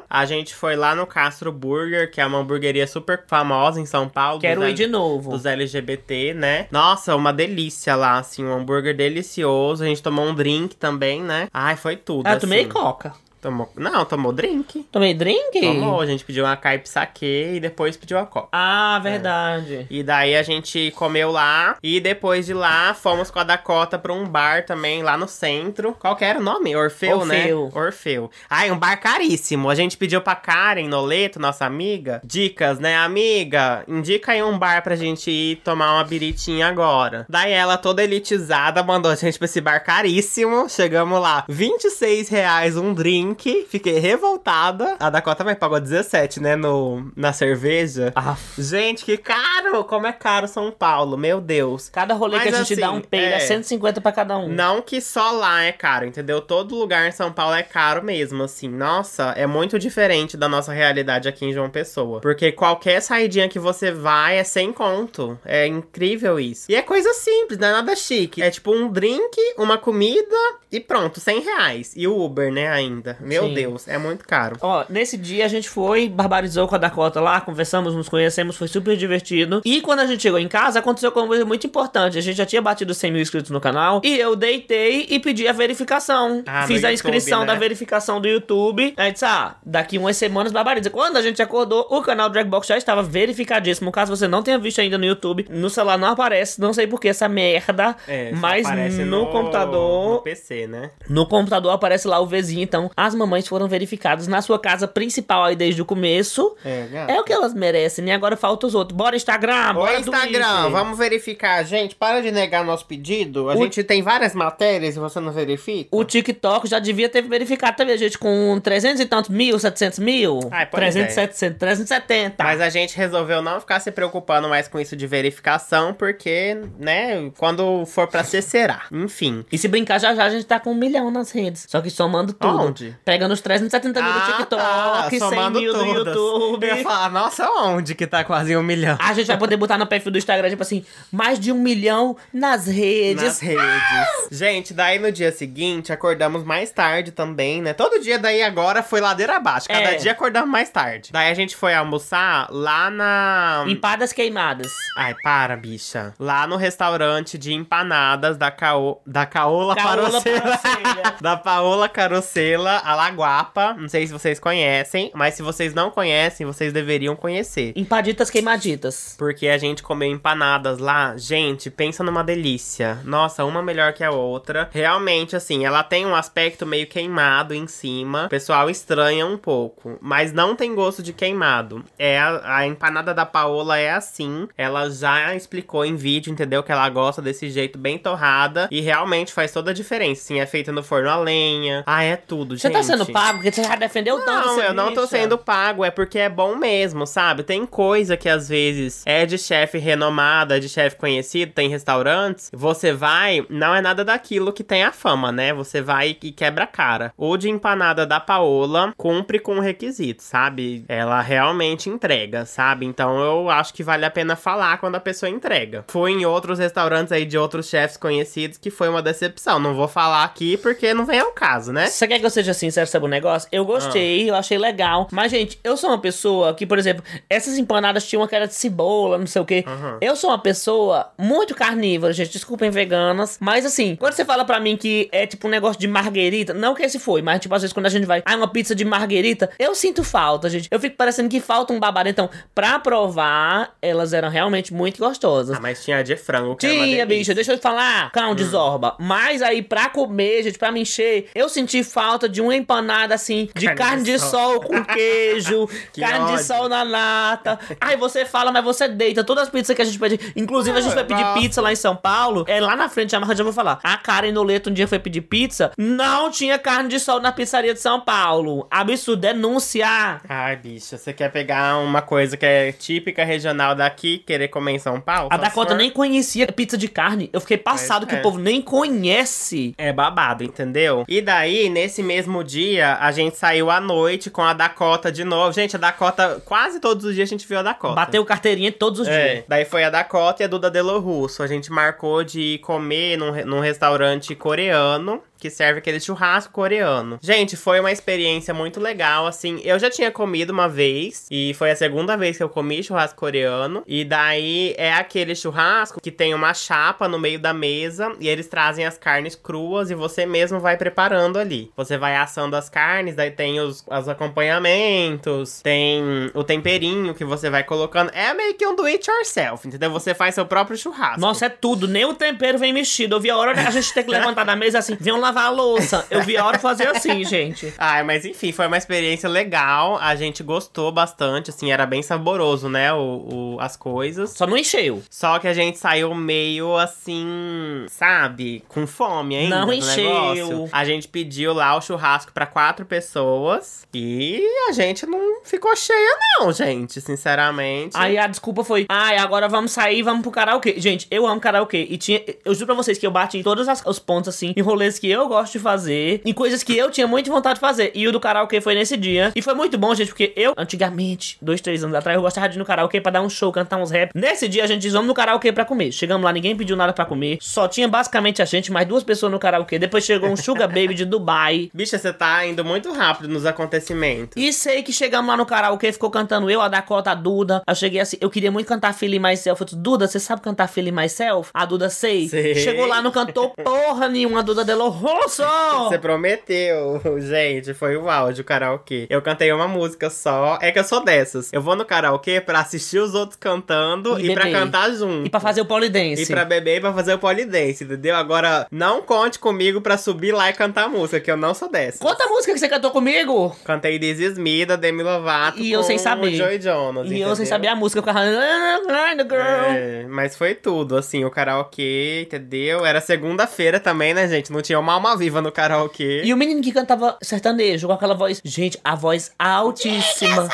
A gente foi lá no Castro Burger, que é uma hamburgueria super famosa em São Paulo. Quero ir de novo. dos LGBT, né? Nossa, uma delícia lá, assim, um hambúrguer delicioso. A gente tomou um drink também, né? Ai, foi tudo. Ah, eu tomei assim. coca. Tomou... Não, tomou drink. Tomei drink? Tomou, a gente pediu uma caipa saque e depois pediu a coca. Ah, verdade. E daí a gente comeu lá e depois de lá fomos com a Dakota pra um bar também lá no centro. Qual que era o nome? Orfeu, Orfeu. né? Orfeu. Ai, um bar caríssimo. A gente pediu pra Karen Noleto, nossa amiga, dicas, né? Amiga, indica aí um bar pra gente ir tomar uma biritinha agora. Daí ela, toda elitizada, mandou a gente pra esse bar caríssimo. Chegamos lá, 26 reais um drink. Fiquei revoltada. A Dakota também pagou 17, né? No, na cerveja. Ah, Gente, que caro! Como é caro São Paulo, meu Deus. cada rolê Mas que a gente assim, dá um peido é. é. 150 pra cada um. Não que só lá é caro, entendeu? Todo lugar em São Paulo é caro mesmo, assim. Nossa, é muito diferente da nossa realidade aqui em João Pessoa. Porque qualquer saidinha que você vai é sem conto. É incrível isso. E é coisa simples, não é nada chique. É tipo um drink, uma comida e pronto, 100 reais. E o Uber, né, ainda. Meu Sim. Deus, é muito caro. Ó, nesse dia a gente foi, barbarizou com a Dakota lá, conversamos, nos conhecemos, foi super divertido. E quando a gente chegou em casa, aconteceu uma coisa muito importante. A gente já tinha batido 100 mil inscritos no canal e eu deitei e pedi a verificação. Ah, no Fiz a YouTube, inscrição né? da verificação do YouTube. Aí disse, ah, daqui umas semanas barbariza. Quando a gente acordou, o canal Dragbox já estava verificadíssimo. Caso você não tenha visto ainda no YouTube, no celular não aparece, não sei por que essa merda. É, mas aparece no, computador. No PC, né? No computador aparece lá o Vzinho, então as mamães foram verificadas na sua casa principal aí desde o começo. É, gata. É o que elas merecem, né? Agora falta os outros. Bora Instagram, bora Instagram, Twitter. vamos verificar. Gente, para de negar nosso pedido. A O- gente tem várias matérias e você não verifica. O TikTok já devia ter verificado também, gente, com 300 e tantos mil, 700 mil. Ai, pois 300, é. 700, 370. Mas a gente resolveu não ficar se preocupando mais com isso de verificação, porque, né, quando for pra ser, será. Enfim. E se brincar, já já a gente tá com um milhão nas redes. Só que somando tudo. Onde? Pegando os 370 mil no TikTok, tá, 100 somando mil todas. YouTube. Eu ia falar, nossa, onde que tá quase um milhão? A gente vai poder botar no perfil do Instagram, tipo assim, mais de um milhão nas redes. Nas redes. Gente, daí no dia seguinte, acordamos mais tarde também, né? Todo dia daí agora foi ladeira abaixo. Cada É. dia acordamos mais tarde. Daí a gente foi almoçar lá na... Empadas queimadas. Ai, para, bicha. Lá no restaurante de empanadas da Caô... Da Caola, Caola. Parocela. da Paola Carocela, a Laguapa. Não sei se vocês conhecem, mas se vocês não conhecem, vocês deveriam conhecer. Empaditas queimaditas. Porque a gente comeu empanadas lá, gente, pensa numa delícia. Nossa, uma melhor que a outra. Realmente, assim, ela tem um aspecto meio queimado em cima. O pessoal estranha um pouco, mas não tem gosto de queimado. É a, a empanada da Paola é assim. Ela já explicou em vídeo, entendeu? Que ela gosta desse jeito bem torrada e realmente faz toda a diferença. Assim, é feita no forno a lenha. Ah, é tudo, Você gente. Tá sendo pago? Porque você já defendeu tanto Não, eu não tô bicho. sendo pago, é porque é bom mesmo, sabe? Tem coisa que às vezes é de chefe renomado, é de chefe conhecido, tem restaurantes, você vai, não é nada daquilo que tem a fama, né? Você vai e quebra a cara. O de empanada da Paola cumpre com o requisito, sabe? Ela realmente entrega, sabe? Então eu acho que vale a pena falar quando a pessoa entrega. Fui em outros restaurantes aí de outros chefes conhecidos que foi uma decepção. Não vou falar aqui porque não vem ao caso, né? Você quer que eu seja sincero sobre o negócio? Eu gostei, eu achei legal. Mas, gente, eu sou uma pessoa que, por exemplo, essas empanadas tinham uma cara de cebola, não sei o quê. Uhum. Eu sou uma pessoa muito carnívora, gente. Desculpem, veganas. Mas, assim, quando você fala pra mim que é tipo um negócio de marguerita, não que esse foi, mas, tipo, às vezes quando a gente vai, ah, uma pizza de marguerita, eu sinto falta, gente. Eu fico parecendo que falta um babado. Então, pra provar, elas eram realmente muito gostosas. Ah, mas tinha a de frango, que Tinha, bicho, deixa eu te falar, cão de zorba. Mas aí, pra comer, gente, pra me encher, eu senti falta de um uma empanada assim, de carne, Carne de de sol, com queijo, Que carne de ódio. sol na nata. Aí você fala, mas você deita. Todas as pizzas que a gente pede. Inclusive, a gente Ah, foi pedir pizza lá em São Paulo. É lá na frente, a marca já vou falar. A Karen Noleto um dia foi pedir pizza. Não tinha carne de sol na pizzaria de São Paulo. Absurdo, denúncia. Ai, bicha, você quer pegar uma coisa que é típica regional daqui, querer comer em São Paulo? A Dakota for- nem conhecia pizza de carne. Eu fiquei passado que é. o povo nem conhece. É babado, entendeu? E daí, nesse mesmo dia, a gente saiu à noite com a Dakota de novo. Gente, a Dakota, quase todos os dias a gente viu a Dakota. Bateu carteirinha todos os É, dias. daí foi a Dakota e a Duda Delo Russo. A gente marcou de ir comer num, num restaurante coreano. Que serve aquele churrasco coreano. Gente, foi uma experiência muito legal, assim. Eu já tinha comido uma vez. E foi a segunda vez que eu comi churrasco coreano. E daí é aquele churrasco que tem uma chapa no meio da mesa. E eles trazem as carnes cruas e você mesmo vai preparando ali. Você vai assando as carnes, daí tem os, os acompanhamentos, tem o temperinho que você vai colocando. É meio que um do it yourself, entendeu? Você faz seu próprio churrasco. Nossa, é tudo. Nem o tempero vem mexido. Eu vi a hora a gente ter que levantar da mesa assim, venham lavar a louça. Eu vi a hora fazer assim, gente. Ai, mas enfim, foi uma experiência legal. A gente gostou bastante, assim, era bem saboroso, né? O, o- as coisas. Só não encheu. Só que a gente saiu meio assim, sabe? Com fome ainda. Não encheu. negócio. A gente pediu lá o churrasco pra quatro pessoas. E a gente não ficou cheia, não, gente. Sinceramente. Aí a desculpa foi, ai, agora vamos sair, vamos pro karaokê. Gente, eu amo karaokê. E tinha, eu juro pra vocês que eu bati em todos as- os pontos, assim, em rolês que eu gosto de fazer, em coisas que eu tinha muita vontade de fazer. E o do karaokê foi nesse dia. E foi muito bom, gente, porque eu, antigamente, dois, três anos atrás, eu gostava de ir no karaokê pra dar um show, cantar uns rap. Nesse dia, a gente disse, vamos no karaokê pra comer. Chegamos lá, ninguém pediu nada pra comer. Só tinha basicamente a gente, mais duas pessoas no karaokê. Depois chegou um Sugar Baby de Dubai. Bicha, você tá indo muito rápido nos acontecimentos. E sei que chegamos lá no karaokê, ficou cantando eu, a Dakota, a Duda. Eu cheguei assim, eu queria muito cantar Feeling Myself. Eu disse, Duda, você sabe cantar Feeling Myself? A Duda, sei. Sei. Chegou lá, não cantou porra nenhuma, a Duda Rosso! Você prometeu, gente, foi o áudio, o karaokê. Eu cantei uma música só. É que eu sou dessas. Eu vou no karaokê pra assistir os outros cantando E e, pra cantar junto. E pra fazer o polidense. E pra beber e pra fazer o polidense, entendeu? Agora, não conte comigo pra subir lá e cantar música, que eu não sou dessa. Conta a música que você cantou comigo! Cantei This Is Me, da Demi Lovato E eu sem saber. Joey Jonas, E eu sem entendeu? saber a música, eu ficava. "Ah, the girl. É, mas foi tudo, assim, o karaokê, entendeu? Era segunda-feira também, né, gente? Não tinha uma alma viva no karaokê. E o menino que cantava sertanejo com aquela voz. Gente, a voz altíssima.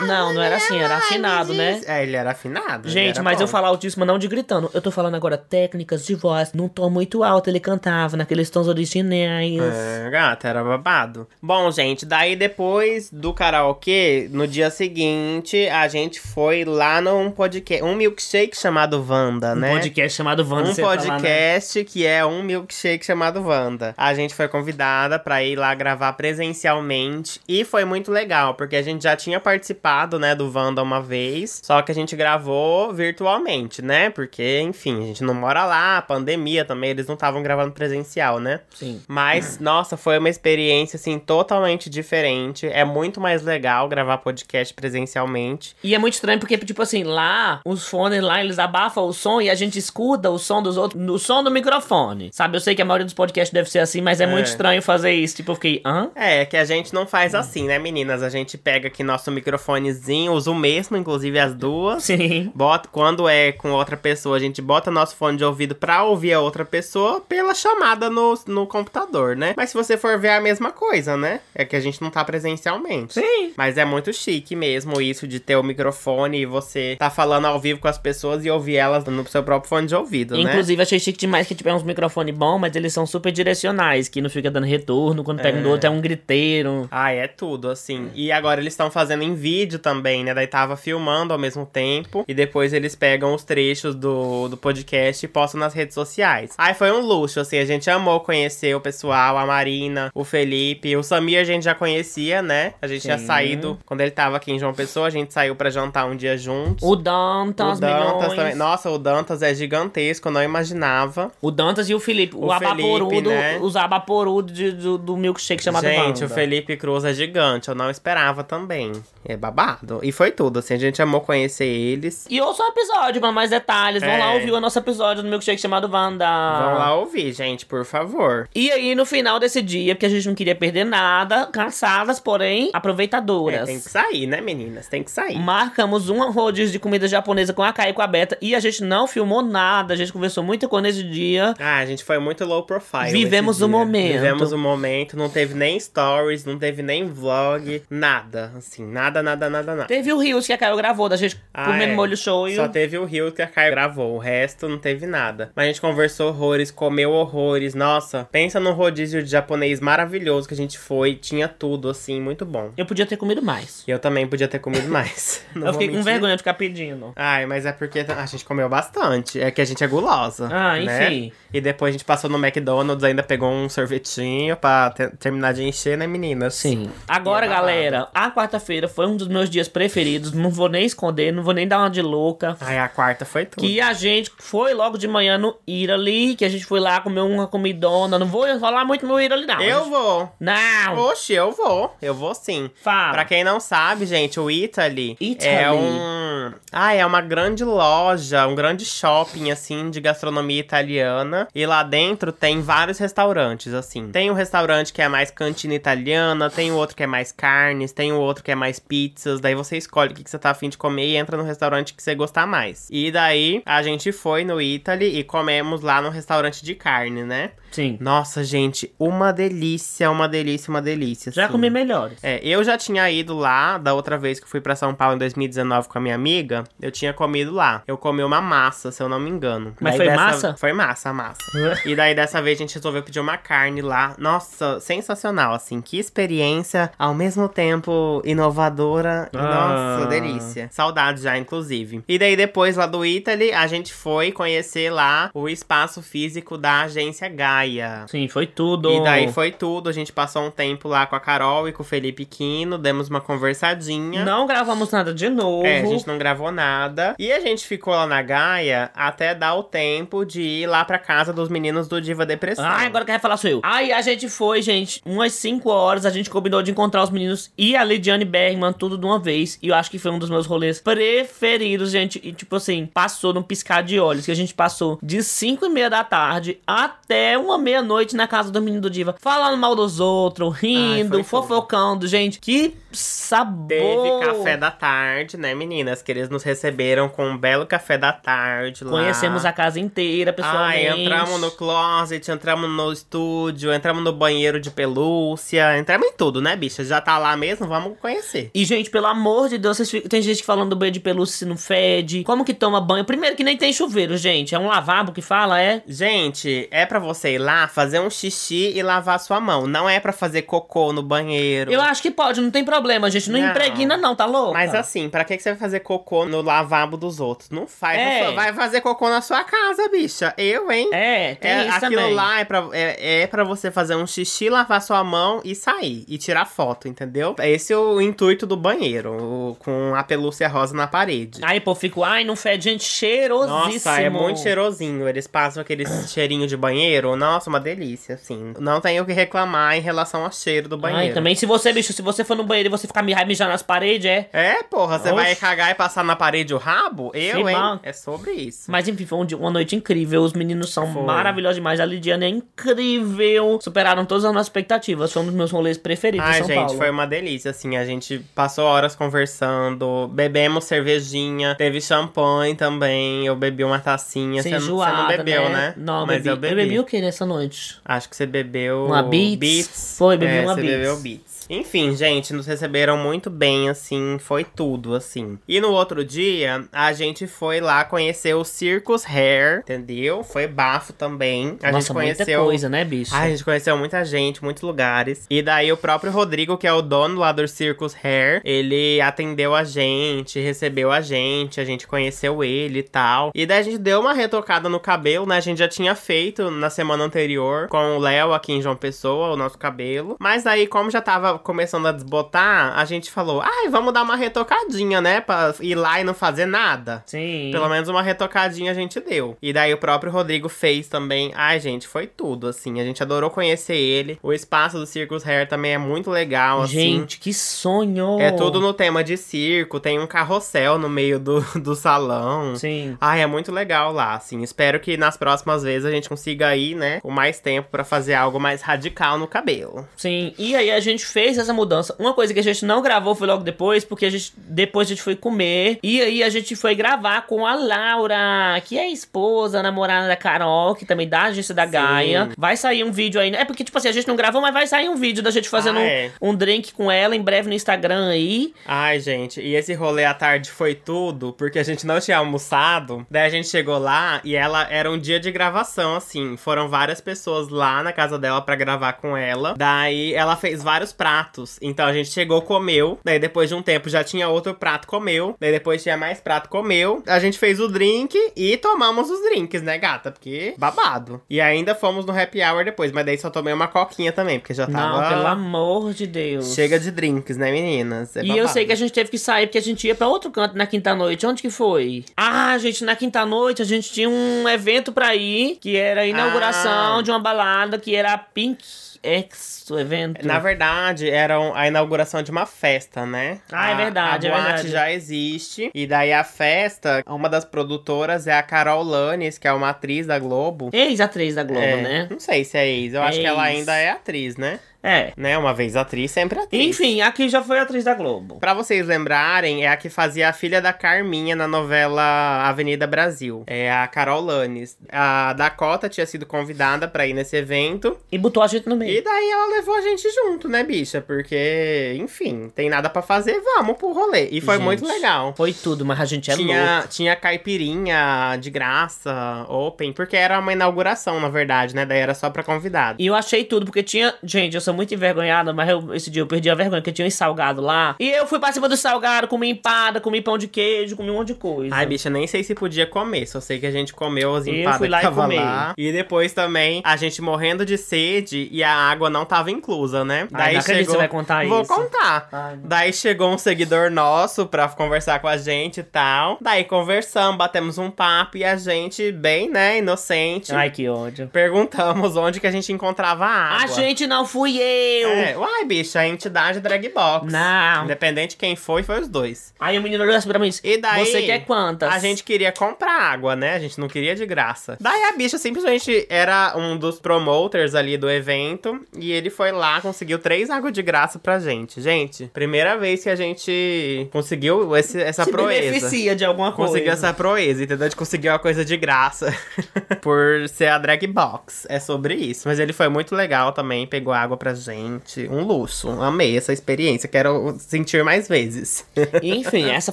Não, não era assim, era afinado, né? É, ele era afinado. Gente, mas eu falo altíssima não de gritando. Eu tô falando agora técnicas de voz. Num tom muito alto ele cantava, naqueles tons originais. É, gata, era babado. Bom, gente, daí depois do karaokê, no dia seguinte, a gente foi lá num podcast, um milkshake chamado Wanda, Um né? podcast chamado Wanda. Um né? podcast que é um milkshake chamado Wanda. A gente foi convidada pra ir lá gravar presencialmente e foi muito legal, porque a gente já tinha participado, né, do Wanda uma vez, só que a gente gravou virtualmente, né? Porque, enfim, a gente não mora lá, pandemia também, eles não estavam gravando presencial, né? Sim. Mas, nossa, foi uma experiência, assim, totalmente diferente. É muito mais legal gravar podcast presencialmente. E é muito estranho porque, tipo assim, lá, os fones lá, eles abafam o som e a gente escuta o som dos outros, no som do microfone. Sabe, eu sei que a maioria dos podcasts deve ser assim, mas é, É. muito estranho fazer isso. Tipo, eu fiquei, hã? É, que a gente não faz assim, né, meninas? A gente pega aqui nosso microfonezinho, usa o mesmo, inclusive as duas. Sim. Bota, quando é com outra pessoa, a gente bota nosso fone de ouvido pra ouvir a outra pessoa pela chamada no, no computador, né? Mas se você for ver é a mesma coisa, né? É que a gente não tá presencialmente. Sim. Mas é muito chique mesmo isso de ter o microfone e você tá falando ao vivo com as pessoas e ouvir elas no seu próprio fone de ouvido, né? Inclusive, achei chique demais que tipo, é uns microfones bons, mas eles são super direcionais, que não fica dando retorno. Quando pega um do É. outro é um griteiro. Ah, é tudo, assim. E agora eles estão fazendo em vídeo também, né? Daí tava filmando ao mesmo tempo. E depois eles pegam os trechos do, do podcast e postam nas redes sociais. Aí foi um luxo, assim. A gente amou conhecer o pessoal, a Marina, o Felipe. O Samir a gente já conhecia, né? A gente tinha Sim. saído. Quando ele tava aqui em João Pessoa, a gente saiu pra jantar um dia juntos. O Dantas, O Dantas também. Nossa, o Dantas é gigantesco, eu não imaginava. O Dantas e o Felipe. O, O abaporudo, Felipe, né? os abaporudo de- do, do milkshake chamado Gente, Wanda. o Felipe Cruz é gigante, eu não esperava também. É babado. E foi tudo, assim, a gente amou conhecer eles. E ouça o episódio pra mais detalhes. Vão É. lá ouvir o nosso episódio do milkshake chamado Wanda. Vão lá ouvir, gente, por favor. E aí, no final desse dia, porque a gente não queria perder nada, cansadas, porém É, aproveitadoras. tem que sair, né, meninas? Tem que sair. Marcamos um rodízio de comida japonesa com a Kai e com a Beta e a gente não filmou nada, a gente conversou muito com nesse dia. Ah, a gente foi muito low profile. Vivemos esse o dia. momento. Vivemos o momento, não teve nem stories, não teve nem vlog, nada. Assim, nada, nada, nada, nada. Teve o Rios que a Caio gravou, da gente Ah, comendo é. molho shoyu. Só teve o Rio que a Caio gravou, o resto não teve nada. Mas a gente conversou horrores, comeu horrores. Nossa, pensa num rodízio de japonês maravilhoso que a gente foi, tinha tudo, assim, muito bom. Eu podia ter comido mais. E eu também podia ter comido mais. Eu fiquei com vergonha de ficar pedindo. Ai, mas é porque a gente comeu bastante. É que a gente é gulosa. Ah, né? enfim. E depois a gente passou no McDonald's, ainda pegou um sorvetinho pra te- terminar de encher, né, meninas? Sim. Agora, E é galera, a quarta-feira foi um dos meus dias preferidos. Não vou nem esconder, não vou nem dar uma de louca. Ai, a quarta foi tudo. Que a gente foi logo de manhã no Italy, que a gente foi lá comer uma comidona. Não vou falar muito no Italy, não. Eu vou. Não! Oxe, eu vou. Eu vou sim. Fala. Pra quem não sabe, gente, o Italy, Italy. é um. Ah, é uma grande loja, um grande shopping, assim, de gastronomia italiana. E lá dentro tem vários restaurantes, assim. Tem um restaurante que é mais cantina italiana, tem o outro que é mais carnes, tem o outro que é mais pizzas. Daí você escolhe o que, que você tá afim de comer e entra no restaurante que você gostar mais. E daí a gente foi no Italy e comemos lá no restaurante de carne, né? Sim. Nossa, gente, uma delícia, uma delícia, uma delícia. Já assim. comi melhores. É, eu já tinha ido lá da outra vez que fui pra São Paulo em 2019 com a minha amiga. Eu tinha comido lá. Eu comi uma massa, se eu não me engano. Mas Daí foi dessa- massa? Foi massa, massa. e daí dessa vez a gente resolveu pedir uma carne lá. Nossa, sensacional, assim. Que experiência, ao mesmo tempo inovadora. Ah. Nossa, delícia. Saudades já, inclusive. E daí depois lá do Italy, a gente foi conhecer lá o espaço físico da agência Gaia. Sim, foi tudo. E daí foi tudo. A gente passou um tempo lá com a Carol e com o Felipe Quino, demos uma conversadinha. Não gravamos nada de novo. É, a gente não gravou nada. E a gente ficou lá na Gaia até dar o tempo de ir lá pra casa dos meninos do Diva Depressão. Ai, agora quer falar sou eu. Aí a gente foi, gente, umas 5 horas, a gente combinou de encontrar os meninos e a Lidiane Bergman, tudo de uma vez. E eu acho que foi um dos meus rolês preferidos, gente. E tipo assim, passou num piscar de olhos, que a gente passou de 5 e meia da tarde até uma meia-noite na casa do menino do Diva, falando mal dos outros, rindo, Ai, fofocando, gente. Que sabor! Teve café da tarde, né, meninas? Que eles nos receberam com um belo café da tarde lá. Conhecemos a casa inteira, pessoalmente. Ai, entramos no closet, entramos no estúdio, entramos no banheiro de pelúcia, entramos em tudo, né, bicha? Já tá lá mesmo, vamos conhecer. E, gente, pelo amor de Deus, vocês ficam- tem gente falando do banho de pelúcia se não fede. Como que toma banho? Primeiro que nem tem chuveiro, gente. É um lavabo que fala, é? Gente, é pra você ir lá fazer um xixi e lavar sua mão. Não é pra fazer cocô no banheiro. Eu acho que pode, não tem problema, gente. Não, Não. impregna não, tá louco? Mas assim, pra que que você vai fazer cocô no lavabo dos outros? Não faz. É. Vai fazer cocô na sua casa, bicha. Eu, hein? É, tem É, isso aquilo também. lá é pra, é, é pra você fazer um xixi, lavar sua mão e sair. E tirar foto, entendeu? Esse é o intuito do banheiro. o- com a pelúcia rosa na parede. Aí, pô, fico, ai, não fede, gente, cheirosíssimo. Nossa, é muito cheirosinho. Eles passam aquele cheirinho de banheiro. Nossa, uma delícia, assim. Não tenho o que reclamar em relação ao cheiro do banheiro. Ai, também, se você, bicho, se você for no banheiro e você ficar me mijando nas paredes, é. É, porra, você vai Oxe. cagar e passar na parede o rabo? Eu, Sim, hein? mal. É sobre isso. Mas enfim, foi um uma noite incrível. Os meninos são Foi. maravilhosos demais. A Lidiane é incrível. Superaram todas as nossas expectativas. Foi um dos meus rolês preferidos Ai, em São gente, Paulo. foi uma delícia, assim, a gente passou horas conversando, bebemos cervejinha, teve champanhe também, eu bebi uma tacinha, você, não- bebeu, né? Não, Mas bebi. eu bebi. Eu bebi o que nessa noite? Acho que você bebeu... Uma Beats? Beats. Foi, bebi é, uma você Beats. bebeu Beats. Enfim, gente, nos receberam muito bem, assim, foi tudo, assim. E no outro dia, a gente foi lá conhecer o Circus Hair, entendeu? Foi bafo também. A Nossa, gente muita conheceu... coisa, né, bicho? Ai, a gente conheceu muita gente, muitos lugares. E daí o próprio Rodrigo, que é o dono lá do Circus Hair, ele atendeu a gente, recebeu a gente, a gente conheceu ele e tal. E daí a gente deu uma retocada no cabelo, né? A gente já tinha feito na semana anterior com o Léo aqui em João Pessoa, o nosso cabelo. Mas daí, como já tava tava começando a desbotar, a gente falou, ai, vamos dar uma retocadinha, né? Pra ir lá e não fazer nada. Sim. Pelo menos uma retocadinha a gente deu. E daí o próprio Rodrigo fez também. Ai, gente, foi tudo, assim. A gente adorou conhecer ele. O espaço do Circus Hair também é muito legal, assim. Gente, que sonho! É tudo no tema de circo, tem um carrossel no meio do, do salão. Sim. Ai, é muito legal lá, assim. Espero que nas próximas vezes a gente consiga ir, né, com mais tempo pra fazer algo mais radical no cabelo. Sim, e aí a gente fez essa mudança. Uma coisa que a gente não gravou foi logo depois, porque a gente depois a gente foi comer. E aí a gente foi gravar com a Laura, que é a esposa, a namorada da Carol, que também da agência da Gaia. Vai sair um vídeo aí. É porque, tipo assim, a gente não gravou, mas vai sair um vídeo da gente fazendo Ah, um- é. um, drink com ela em breve no Instagram aí. Ai, gente, e esse rolê à tarde foi tudo, porque a gente não tinha almoçado. Daí a gente chegou lá e ela era um dia de gravação, assim. Foram várias pessoas lá na casa dela pra gravar com ela. Daí ela fez vários pratos. Então a gente chegou, comeu. Daí depois de um tempo já tinha outro prato, comeu. Daí depois tinha mais prato, comeu. A gente fez o drink e tomamos os drinks, né, gata? Porque babado. E ainda fomos no happy hour depois, mas daí só tomei uma coquinha também, porque já tava. Não, pelo amor de Deus. Chega de drinks, né, meninas? É E eu sei que a gente teve que sair porque a gente ia pra outro canto na quinta-noite. Onde que foi? Ah, gente, na quinta-noite a gente tinha um evento pra ir, que era a inauguração Ah. de uma balada, que era a Pink X, o evento. Na verdade, era a inauguração de uma festa, né? Ah, é A- verdade, A é boate verdade. já existe. E daí a festa, uma das produtoras é a Carol Lanes, que é uma atriz da Globo. Ex-atriz da Globo, É, né? Não sei se é ex. Eu acho que ela ainda é atriz, né? É. Né? Uma vez atriz, sempre atriz. Enfim, aqui já foi atriz da Globo. Pra vocês lembrarem, é a que fazia a filha da Carminha na novela Avenida Brasil. É a Carol Lanes. A Dakota tinha sido convidada pra ir nesse evento. E botou a gente no E meio. daí ela levou a gente junto, né, bicha? Porque, enfim, tem nada pra fazer, vamos pro rolê. E foi Gente, muito legal. Foi tudo, mas a gente é louco. tinha, tinha caipirinha de graça, open, porque era uma inauguração, na verdade, né? Daí era só pra convidado. E eu achei tudo, porque tinha. Gente, eu sou muito envergonhada, mas eu- esse dia eu perdi a vergonha, porque tinha um salgado lá. E eu fui pra cima do salgado, comi empada, comi pão de queijo, comi um monte de coisa. Ai, bicha, nem sei se podia comer, só sei que a gente comeu as empadas que e tava comi. lá. E depois também, a gente morrendo de sede e a água não tava inclusa, né? Ai, não acredito que você vai contar Vou isso. contar. Ai. Daí chegou um seguidor nosso pra conversar com a gente e tal. Daí conversamos, batemos um papo e a gente, bem, né, inocente, Ai, que ódio. perguntamos onde que a gente encontrava a água. A gente não fui É, uai, bicha, a entidade drag box. Não. Independente de quem foi, foi os dois. Aí o menino olhou assim pra mim e daí. Você quer quantas? A gente queria comprar água, né? A gente não queria de graça. Daí a bicha simplesmente era um dos promoters ali do evento. E ele foi lá, conseguiu três águas de graça pra gente. Gente, primeira vez que a gente conseguiu esse- essa se proeza. beneficia de alguma coisa. Conseguiu essa proeza, entendeu? De conseguir uma coisa de graça. Por ser a drag box. É sobre isso. Mas ele foi muito legal também. Pegou água pra gente. Um luxo. Amei essa experiência. Quero sentir mais vezes. Enfim, essa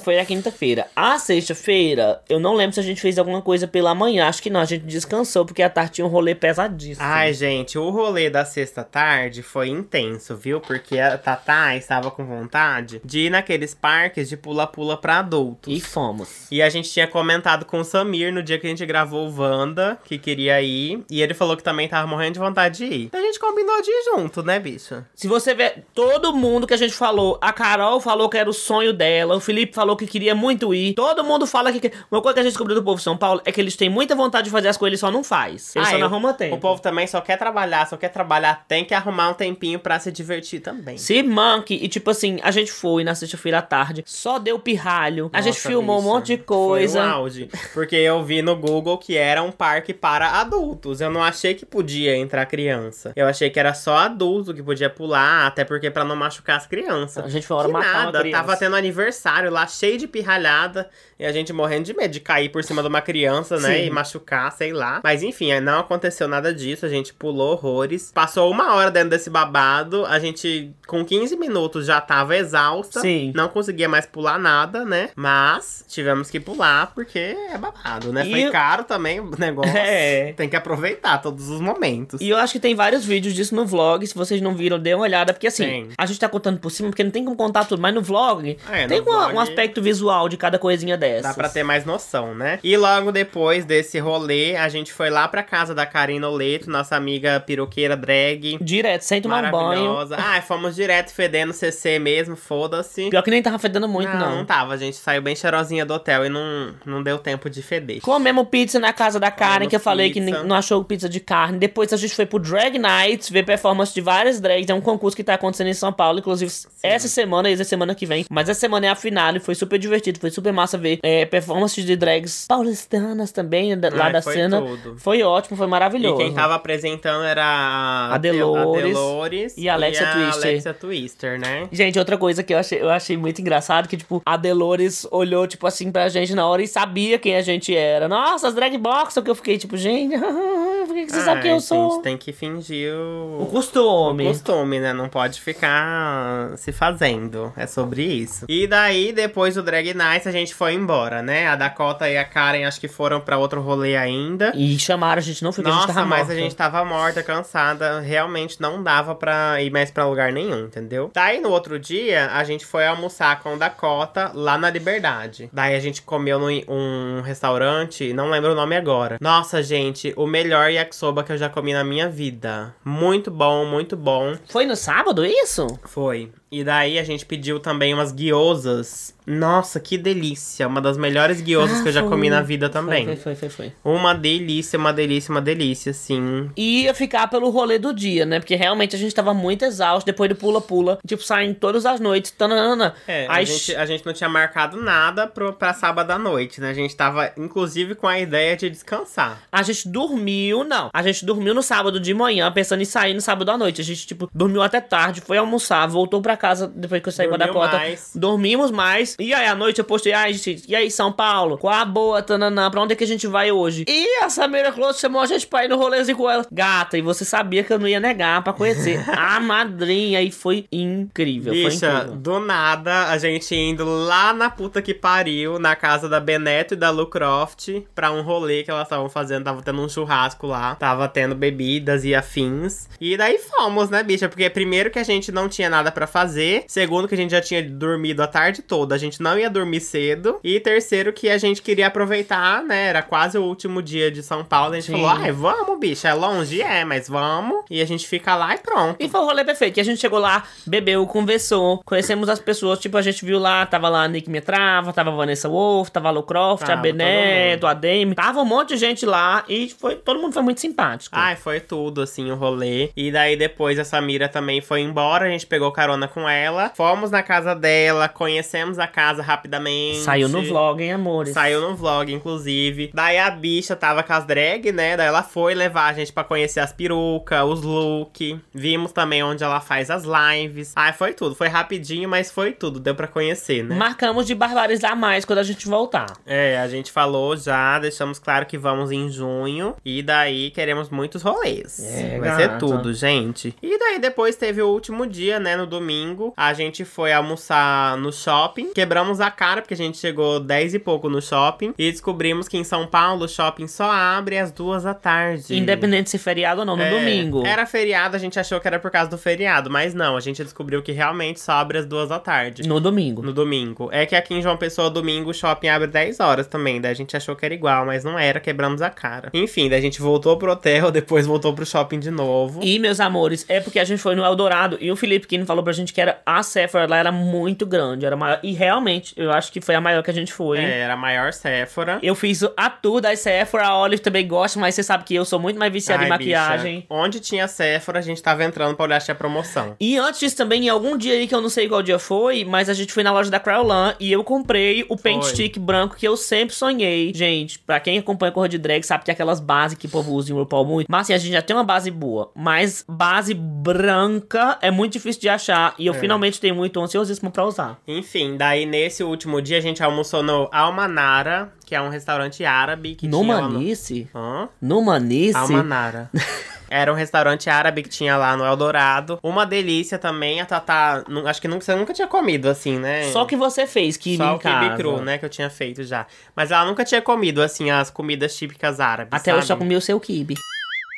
foi a quinta-feira. A sexta-feira, eu não lembro se a gente fez alguma coisa pela manhã. Acho que não, a gente descansou, porque a tarde tinha um rolê pesadíssimo. Ai, gente, o rolê da sexta-tarde foi intenso, viu? Porque a Tatá estava com vontade de ir naqueles parques de pula-pula pra adultos. E fomos. E a gente tinha comentado com o Samir no dia que a gente gravou o Wanda, que queria ir. E ele falou que também tava morrendo de vontade de ir. A gente combinou de ir junto, né, bicha? Se você ver todo mundo que a gente falou, a Carol falou que era o sonho dela, o Felipe falou que queria muito ir, todo mundo fala que. Uma coisa que a gente descobriu do povo de São Paulo é que eles têm muita vontade de fazer as coisas, eles só não faz. Eles Ah, só não arrumam tempo. O povo também só quer trabalhar, só quer trabalhar, tem que arrumar um tempinho pra se divertir também. Se manque, e tipo assim, a gente foi na sexta-feira à tarde, só deu pirralho, a gente Nossa, filmou um bicha, monte de coisa. Foi um auge. Porque eu vi no Google que era um parque para adultos. Eu não achei que podia entrar criança. Eu achei que era só adulto que podia pular, até porque pra não machucar as crianças. A gente foi hora Que matar uma nada, criança. tava tendo aniversário lá, cheio de pirralhada. E a gente morrendo de medo de cair por cima de uma criança, né? Sim. E machucar, sei lá. Mas enfim, não aconteceu nada disso. A gente pulou horrores. Passou uma hora dentro desse babado. A gente, com 15 minutos, já tava exausta. Sim. Não conseguia mais pular nada, né? Mas tivemos que pular porque é babado, né? E- Foi caro também o negócio. É. Tem que aproveitar todos os momentos. E eu acho que tem vários vídeos disso no vlog. Se vocês não viram, dê uma olhada. Porque assim, Tem. a gente tá contando por cima, porque não tem como contar tudo. Mas no vlog, É, tem no uma- vlog- um aspecto visual de cada coisinha dessa. Dessas. Dá pra ter mais noção, né? E logo depois desse rolê, a gente foi lá pra casa da Karina Oleto, nossa amiga piroqueira drag. Direto, sem tomar banho. Ah, fomos direto fedendo CC mesmo, foda-se. Pior que nem tava fedendo muito, não, não. não tava. A gente saiu bem cheirosinha do hotel e não, não deu tempo de feder. Comemos pizza na casa da Karen, que eu falei que pizza. não achou pizza de carne. Depois a gente foi pro Drag Nights, ver performance de várias drags. É um concurso que tá acontecendo em São Paulo, inclusive essa semana e essa semana que vem. Mas essa semana é a final e foi super divertido, foi super massa ver é, performances de drags paulistanas também, da- lá Ai, da foi cena. tudo. Foi ótimo, foi maravilhoso. E quem tava apresentando era a, A Delores a Delores e a Alexia Twister. Alexia Twister, né? Gente, outra coisa que eu achei, eu achei muito engraçado, que, tipo, a Delores olhou, tipo, assim, pra gente na hora e sabia quem a gente era. Nossa, as drag box, que eu fiquei, tipo, gente, por que, que você sabe quem Ai, eu sou? gente, tem que fingir o... O costume. costume, né? Não pode ficar se fazendo. É sobre isso. E daí, depois do Drag Night, a gente foi embora, né? A Dakota e a Karen acho que foram pra outro rolê ainda. E chamaram a gente, não foi porque a gente Nossa, tava mas morta. a gente tava morta, cansada. Realmente não dava pra ir mais pra lugar nenhum, entendeu? Daí no outro dia, a gente foi almoçar com Dakota lá na Liberdade. Daí a gente comeu num um restaurante, não lembro o nome agora. Nossa, gente, o melhor yakisoba que eu já comi na minha vida. Muito bom, muito bom. Foi no sábado isso? Foi. E daí a gente pediu também umas guiosas. Nossa, que delícia. Uma das melhores guiosas Ah, que eu já foi. comi na vida também. Foi, foi, foi, foi. Uma delícia, uma delícia, uma delícia, sim. E ia ficar pelo rolê do dia, né? Porque realmente a gente tava muito exausto depois do pula-pula. Tipo, saindo todas as noites. Tanana. É, Aí a, gente, a gente não tinha marcado nada pro, pra sábado à noite, né? A gente tava, inclusive, com a ideia de descansar. A gente dormiu, não. A gente dormiu no sábado de manhã, pensando em sair no sábado à noite. A gente, tipo, dormiu até tarde, foi almoçar, voltou pra casa depois que eu saí com a Dormiu Dakota. mais. Dormimos mais. E aí, à noite eu postei, ai, gente, e aí, São Paulo? Qual a boa, tananã? Pra onde é que a gente vai hoje? E a Samira Close chamou a gente pra ir no rolezinho com ela. Gata, e você sabia que eu não ia negar pra conhecer a madrinha. E foi incrível, foi Bicha, incrível. do nada, a gente indo lá na puta que pariu, na casa da Beneto e da Lu Croft, pra um rolê que elas estavam fazendo. Tava tendo um churrasco lá, tava tendo bebidas e afins. E daí fomos, né, bicha? Porque primeiro que a gente não tinha nada pra fazer, segundo que a gente já tinha dormido a tarde toda, a gente não ia dormir cedo. E terceiro que a gente queria aproveitar, né? Era quase o último dia de São Paulo. A gente Sim. falou, ai, vamos, bicha. É longe? É, mas vamos. E a gente fica lá e pronto. E foi o rolê perfeito, que a gente chegou lá, bebeu, conversou, conhecemos as pessoas, tipo, a gente viu lá, tava lá a Nick Metrava, tava a Vanessa Wolf, tava a Lu Croft, a Tava Beneto, a Dame, tava um monte de gente lá e foi, todo mundo foi muito simpático. Ai, foi tudo, assim, o rolê. E daí depois a Samira também foi embora, a gente pegou carona com ela. Fomos na casa dela, conhecemos a casa rapidamente. Saiu no vlog, hein, amores? Saiu no vlog, inclusive. Daí a bicha tava com as drag, né? Daí ela foi levar a gente pra conhecer as perucas, os look. Vimos também onde ela faz as lives. Ai, foi tudo. Foi rapidinho, mas foi tudo. Deu pra conhecer, né? Marcamos de barbarizar mais quando a gente voltar. É, a gente falou já, deixamos claro que vamos em junho. E daí queremos muitos rolês. É, Vai ser tudo, gente. E daí depois teve o último dia, né? No domingo. A gente foi almoçar no shopping. Quebramos a cara, porque a gente chegou 10 e pouco no shopping. E descobrimos que em São Paulo o shopping só abre às duas da tarde. Independente se feriado ou não, no É, domingo. Era feriado, a gente achou que era por causa do feriado. Mas não, a gente descobriu que realmente só abre às duas da tarde. No domingo. No domingo. É que aqui em João Pessoa, domingo, o shopping abre 10 horas também. Daí a gente achou que era igual, mas não era, quebramos a cara. Enfim, daí a gente voltou pro hotel, depois voltou pro shopping de novo. E, meus amores, é porque a gente foi no Eldorado e o Felipe Kino falou pra gente que era a Sephora lá era muito grande, era maior. E realmente, eu acho que foi a maior que a gente foi. É, era a maior Sephora. Eu fiz a tour da Sephora, a Olive também gosta, mas você sabe que eu sou muito mais viciada Ai, em maquiagem. bicha, onde tinha Sephora, a gente tava entrando pra olhar se tinha promoção. E antes disso também, em algum dia aí que eu não sei qual dia foi, mas a gente foi na loja da Cryolan e eu comprei o paint Foi. stick branco que eu sempre sonhei. Gente, pra quem acompanha Corra de Drag sabe que é aquelas bases que o povo usa em RuPaul muito. Mas assim, a gente já tem uma base boa, mas base branca é muito difícil de achar e eu É. finalmente tenho muito ansiosíssimo pra usar. Enfim, daí nesse último dia a gente almoçou no Almanara, que é um restaurante árabe que No tinha lá Manice? no... Hã? No Manice? Almanara. Era um restaurante árabe que tinha lá no Eldorado. Uma delícia também. A Tatá, acho que nunca, você nunca tinha comido assim, né? Só que você fez, que Só em o casa. cru, né? Que eu tinha feito já. Mas ela nunca tinha comido, assim, as comidas típicas árabes. Até hoje só sabe? comi o seu kibe.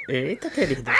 Eita, querida.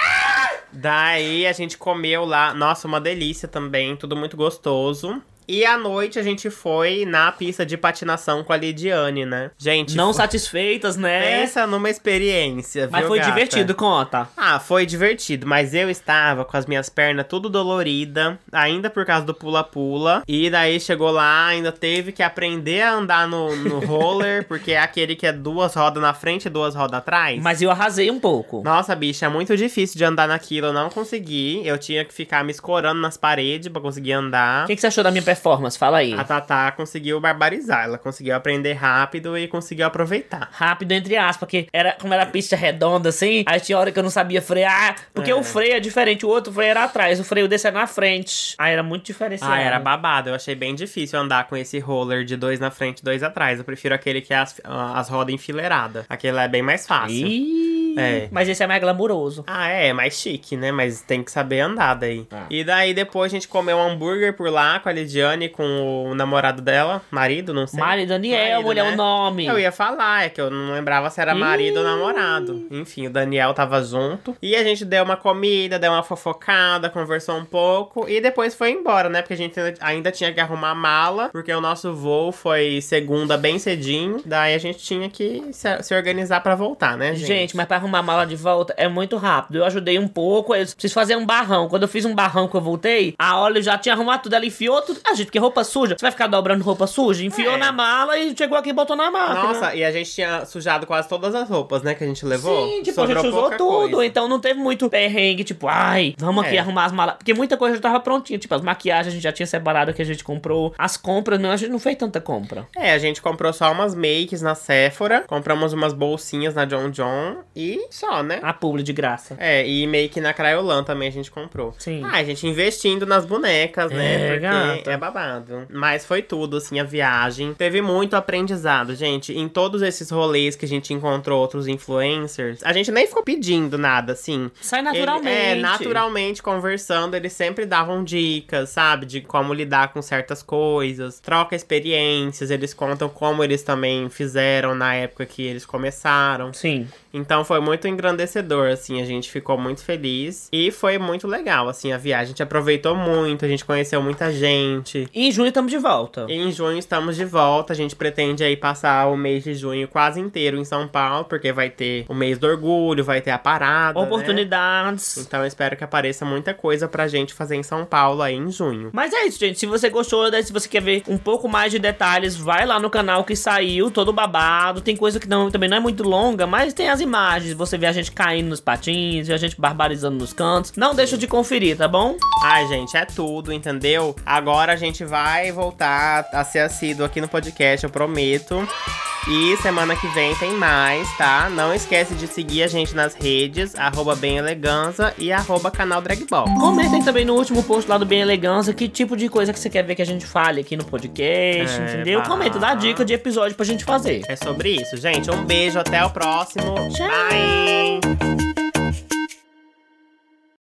Daí a gente comeu lá. Nossa, uma delícia também. Tudo muito gostoso. E à noite a gente foi na pista de patinação com a Lidiane, né? Gente, Não foi- satisfeitas, né? pensa numa experiência, Mas viu, foi gata? divertido, conta. Ah, foi divertido, mas eu estava com as minhas pernas tudo dolorida, ainda por causa do pula-pula. E daí chegou lá, ainda teve que aprender a andar no, no roller, porque é aquele que é duas rodas na frente e duas rodas atrás. Mas eu arrasei um pouco. Nossa, bicha, é muito difícil de andar naquilo, eu não consegui. Eu tinha que ficar me escorando nas paredes pra conseguir andar. O que, que você achou da minha performance? Fala aí. A Tatá conseguiu barbarizar, ela conseguiu aprender rápido e conseguiu aproveitar. Rápido, entre aspas, porque era, como era pista redonda assim, aí tinha hora que eu não sabia frear. Porque É. o freio é diferente, o outro freio era atrás, o freio desse era na frente. Aí era muito diferenciado. Ah, era babado. Eu achei bem difícil andar com esse roller de dois na frente e dois atrás. Eu prefiro aquele que é as, as rodas enfileiradas. Aquele é bem mais fácil. Ih, É. Mas esse é mais glamuroso. Ah, é, mais chique, né? Mas tem que saber andar daí. Ah. E daí depois a gente comeu um hambúrguer por lá com a Lidiane, com o namorado dela, marido, não sei. Mari Daniel, Marido, mulher, né? o nome. Eu ia falar, é que eu não lembrava se era marido ou namorado. Enfim, o Daniel tava junto. E a gente deu uma comida, deu uma fofocada, conversou um pouco. E depois foi embora, né? Porque a gente ainda- tinha que arrumar a mala. Porque o nosso voo foi segunda bem cedinho. Daí a gente tinha que se, se organizar pra voltar, né, gente? Gente, mas pra arrumar a mala de volta é muito rápido. Eu ajudei um pouco, eu preciso fazer um barrão. Quando eu fiz um barrão que eu voltei, a Olha já tinha arrumado tudo. Ela enfiou tudo. Ah, gente, porque roupa suja. Você vai ficar dobrando roupa suja? Enfiou É. na mala e chegou aqui e botou na máquina. Nossa, e a gente tinha sujado quase todas as roupas, né? Que a gente levou. Sim, tipo, a Sobrou gente usou tudo, coisa. então não teve muito perrengue, tipo, ai, vamos aqui É. arrumar as malas. Porque muita coisa já tava prontinha, tipo, as maquiagens a gente já tinha separado que a gente comprou. As compras, não, a gente não fez tanta compra. É, a gente comprou só umas makes na Sephora, compramos umas bolsinhas na John John e só, né? A publi de graça. É, e make na Crayolan também a gente comprou. Sim. Ah, a gente investindo nas bonecas, né? É, Porque gata. é babado. Mas foi tudo, assim, a viagem. Teve muito aprendizado, gente. Em todos esses rolês que a gente encontrou outros influencers, a gente nem ficou pedindo nada, assim. Sai Ele- naturalmente. é, naturalmente conversando, eles sempre davam dicas, sabe? De como lidar com certas coisas. Troca experiências, eles contam como eles também fizeram na época que eles começaram. Sim. Então foi muito engrandecedor, assim, a gente ficou muito feliz. E foi muito legal, assim, a viagem. A gente aproveitou muito, a gente conheceu muita gente. E em junho estamos de volta. E em junho estamos de volta. A gente pretende aí passar o mês de junho quase inteiro em São Paulo, porque vai ter o mês do orgulho, vai ter a parada. né? Oportunidades. Então eu espero que apareça muita coisa pra gente fazer em São Paulo aí em junho. Mas é isso, gente. Se você gostou, daí se você quer ver um pouco mais de detalhes, vai lá no canal que saiu, todo babado. Tem coisa que não, também não é muito longa, mas tem as imagens. Você vê a gente caindo nos patins, vê a gente barbarizando nos cantos. Não deixa de conferir, tá bom? Ai, gente, é tudo, entendeu? Agora a gente vai voltar a ser assíduo aqui no podcast, eu prometo. E semana que vem tem mais, tá? Não esquece de seguir a gente nas redes, arroba Bem Eleganza e arroba canal Dragball. Comentem também no último post lá do Bem Elegância que tipo de coisa que você quer ver que a gente fale aqui no podcast, É, entendeu? bah. Comenta, dá dica de episódio pra gente fazer. É sobre isso, gente. Um beijo, até o próximo. Ciao. Bye.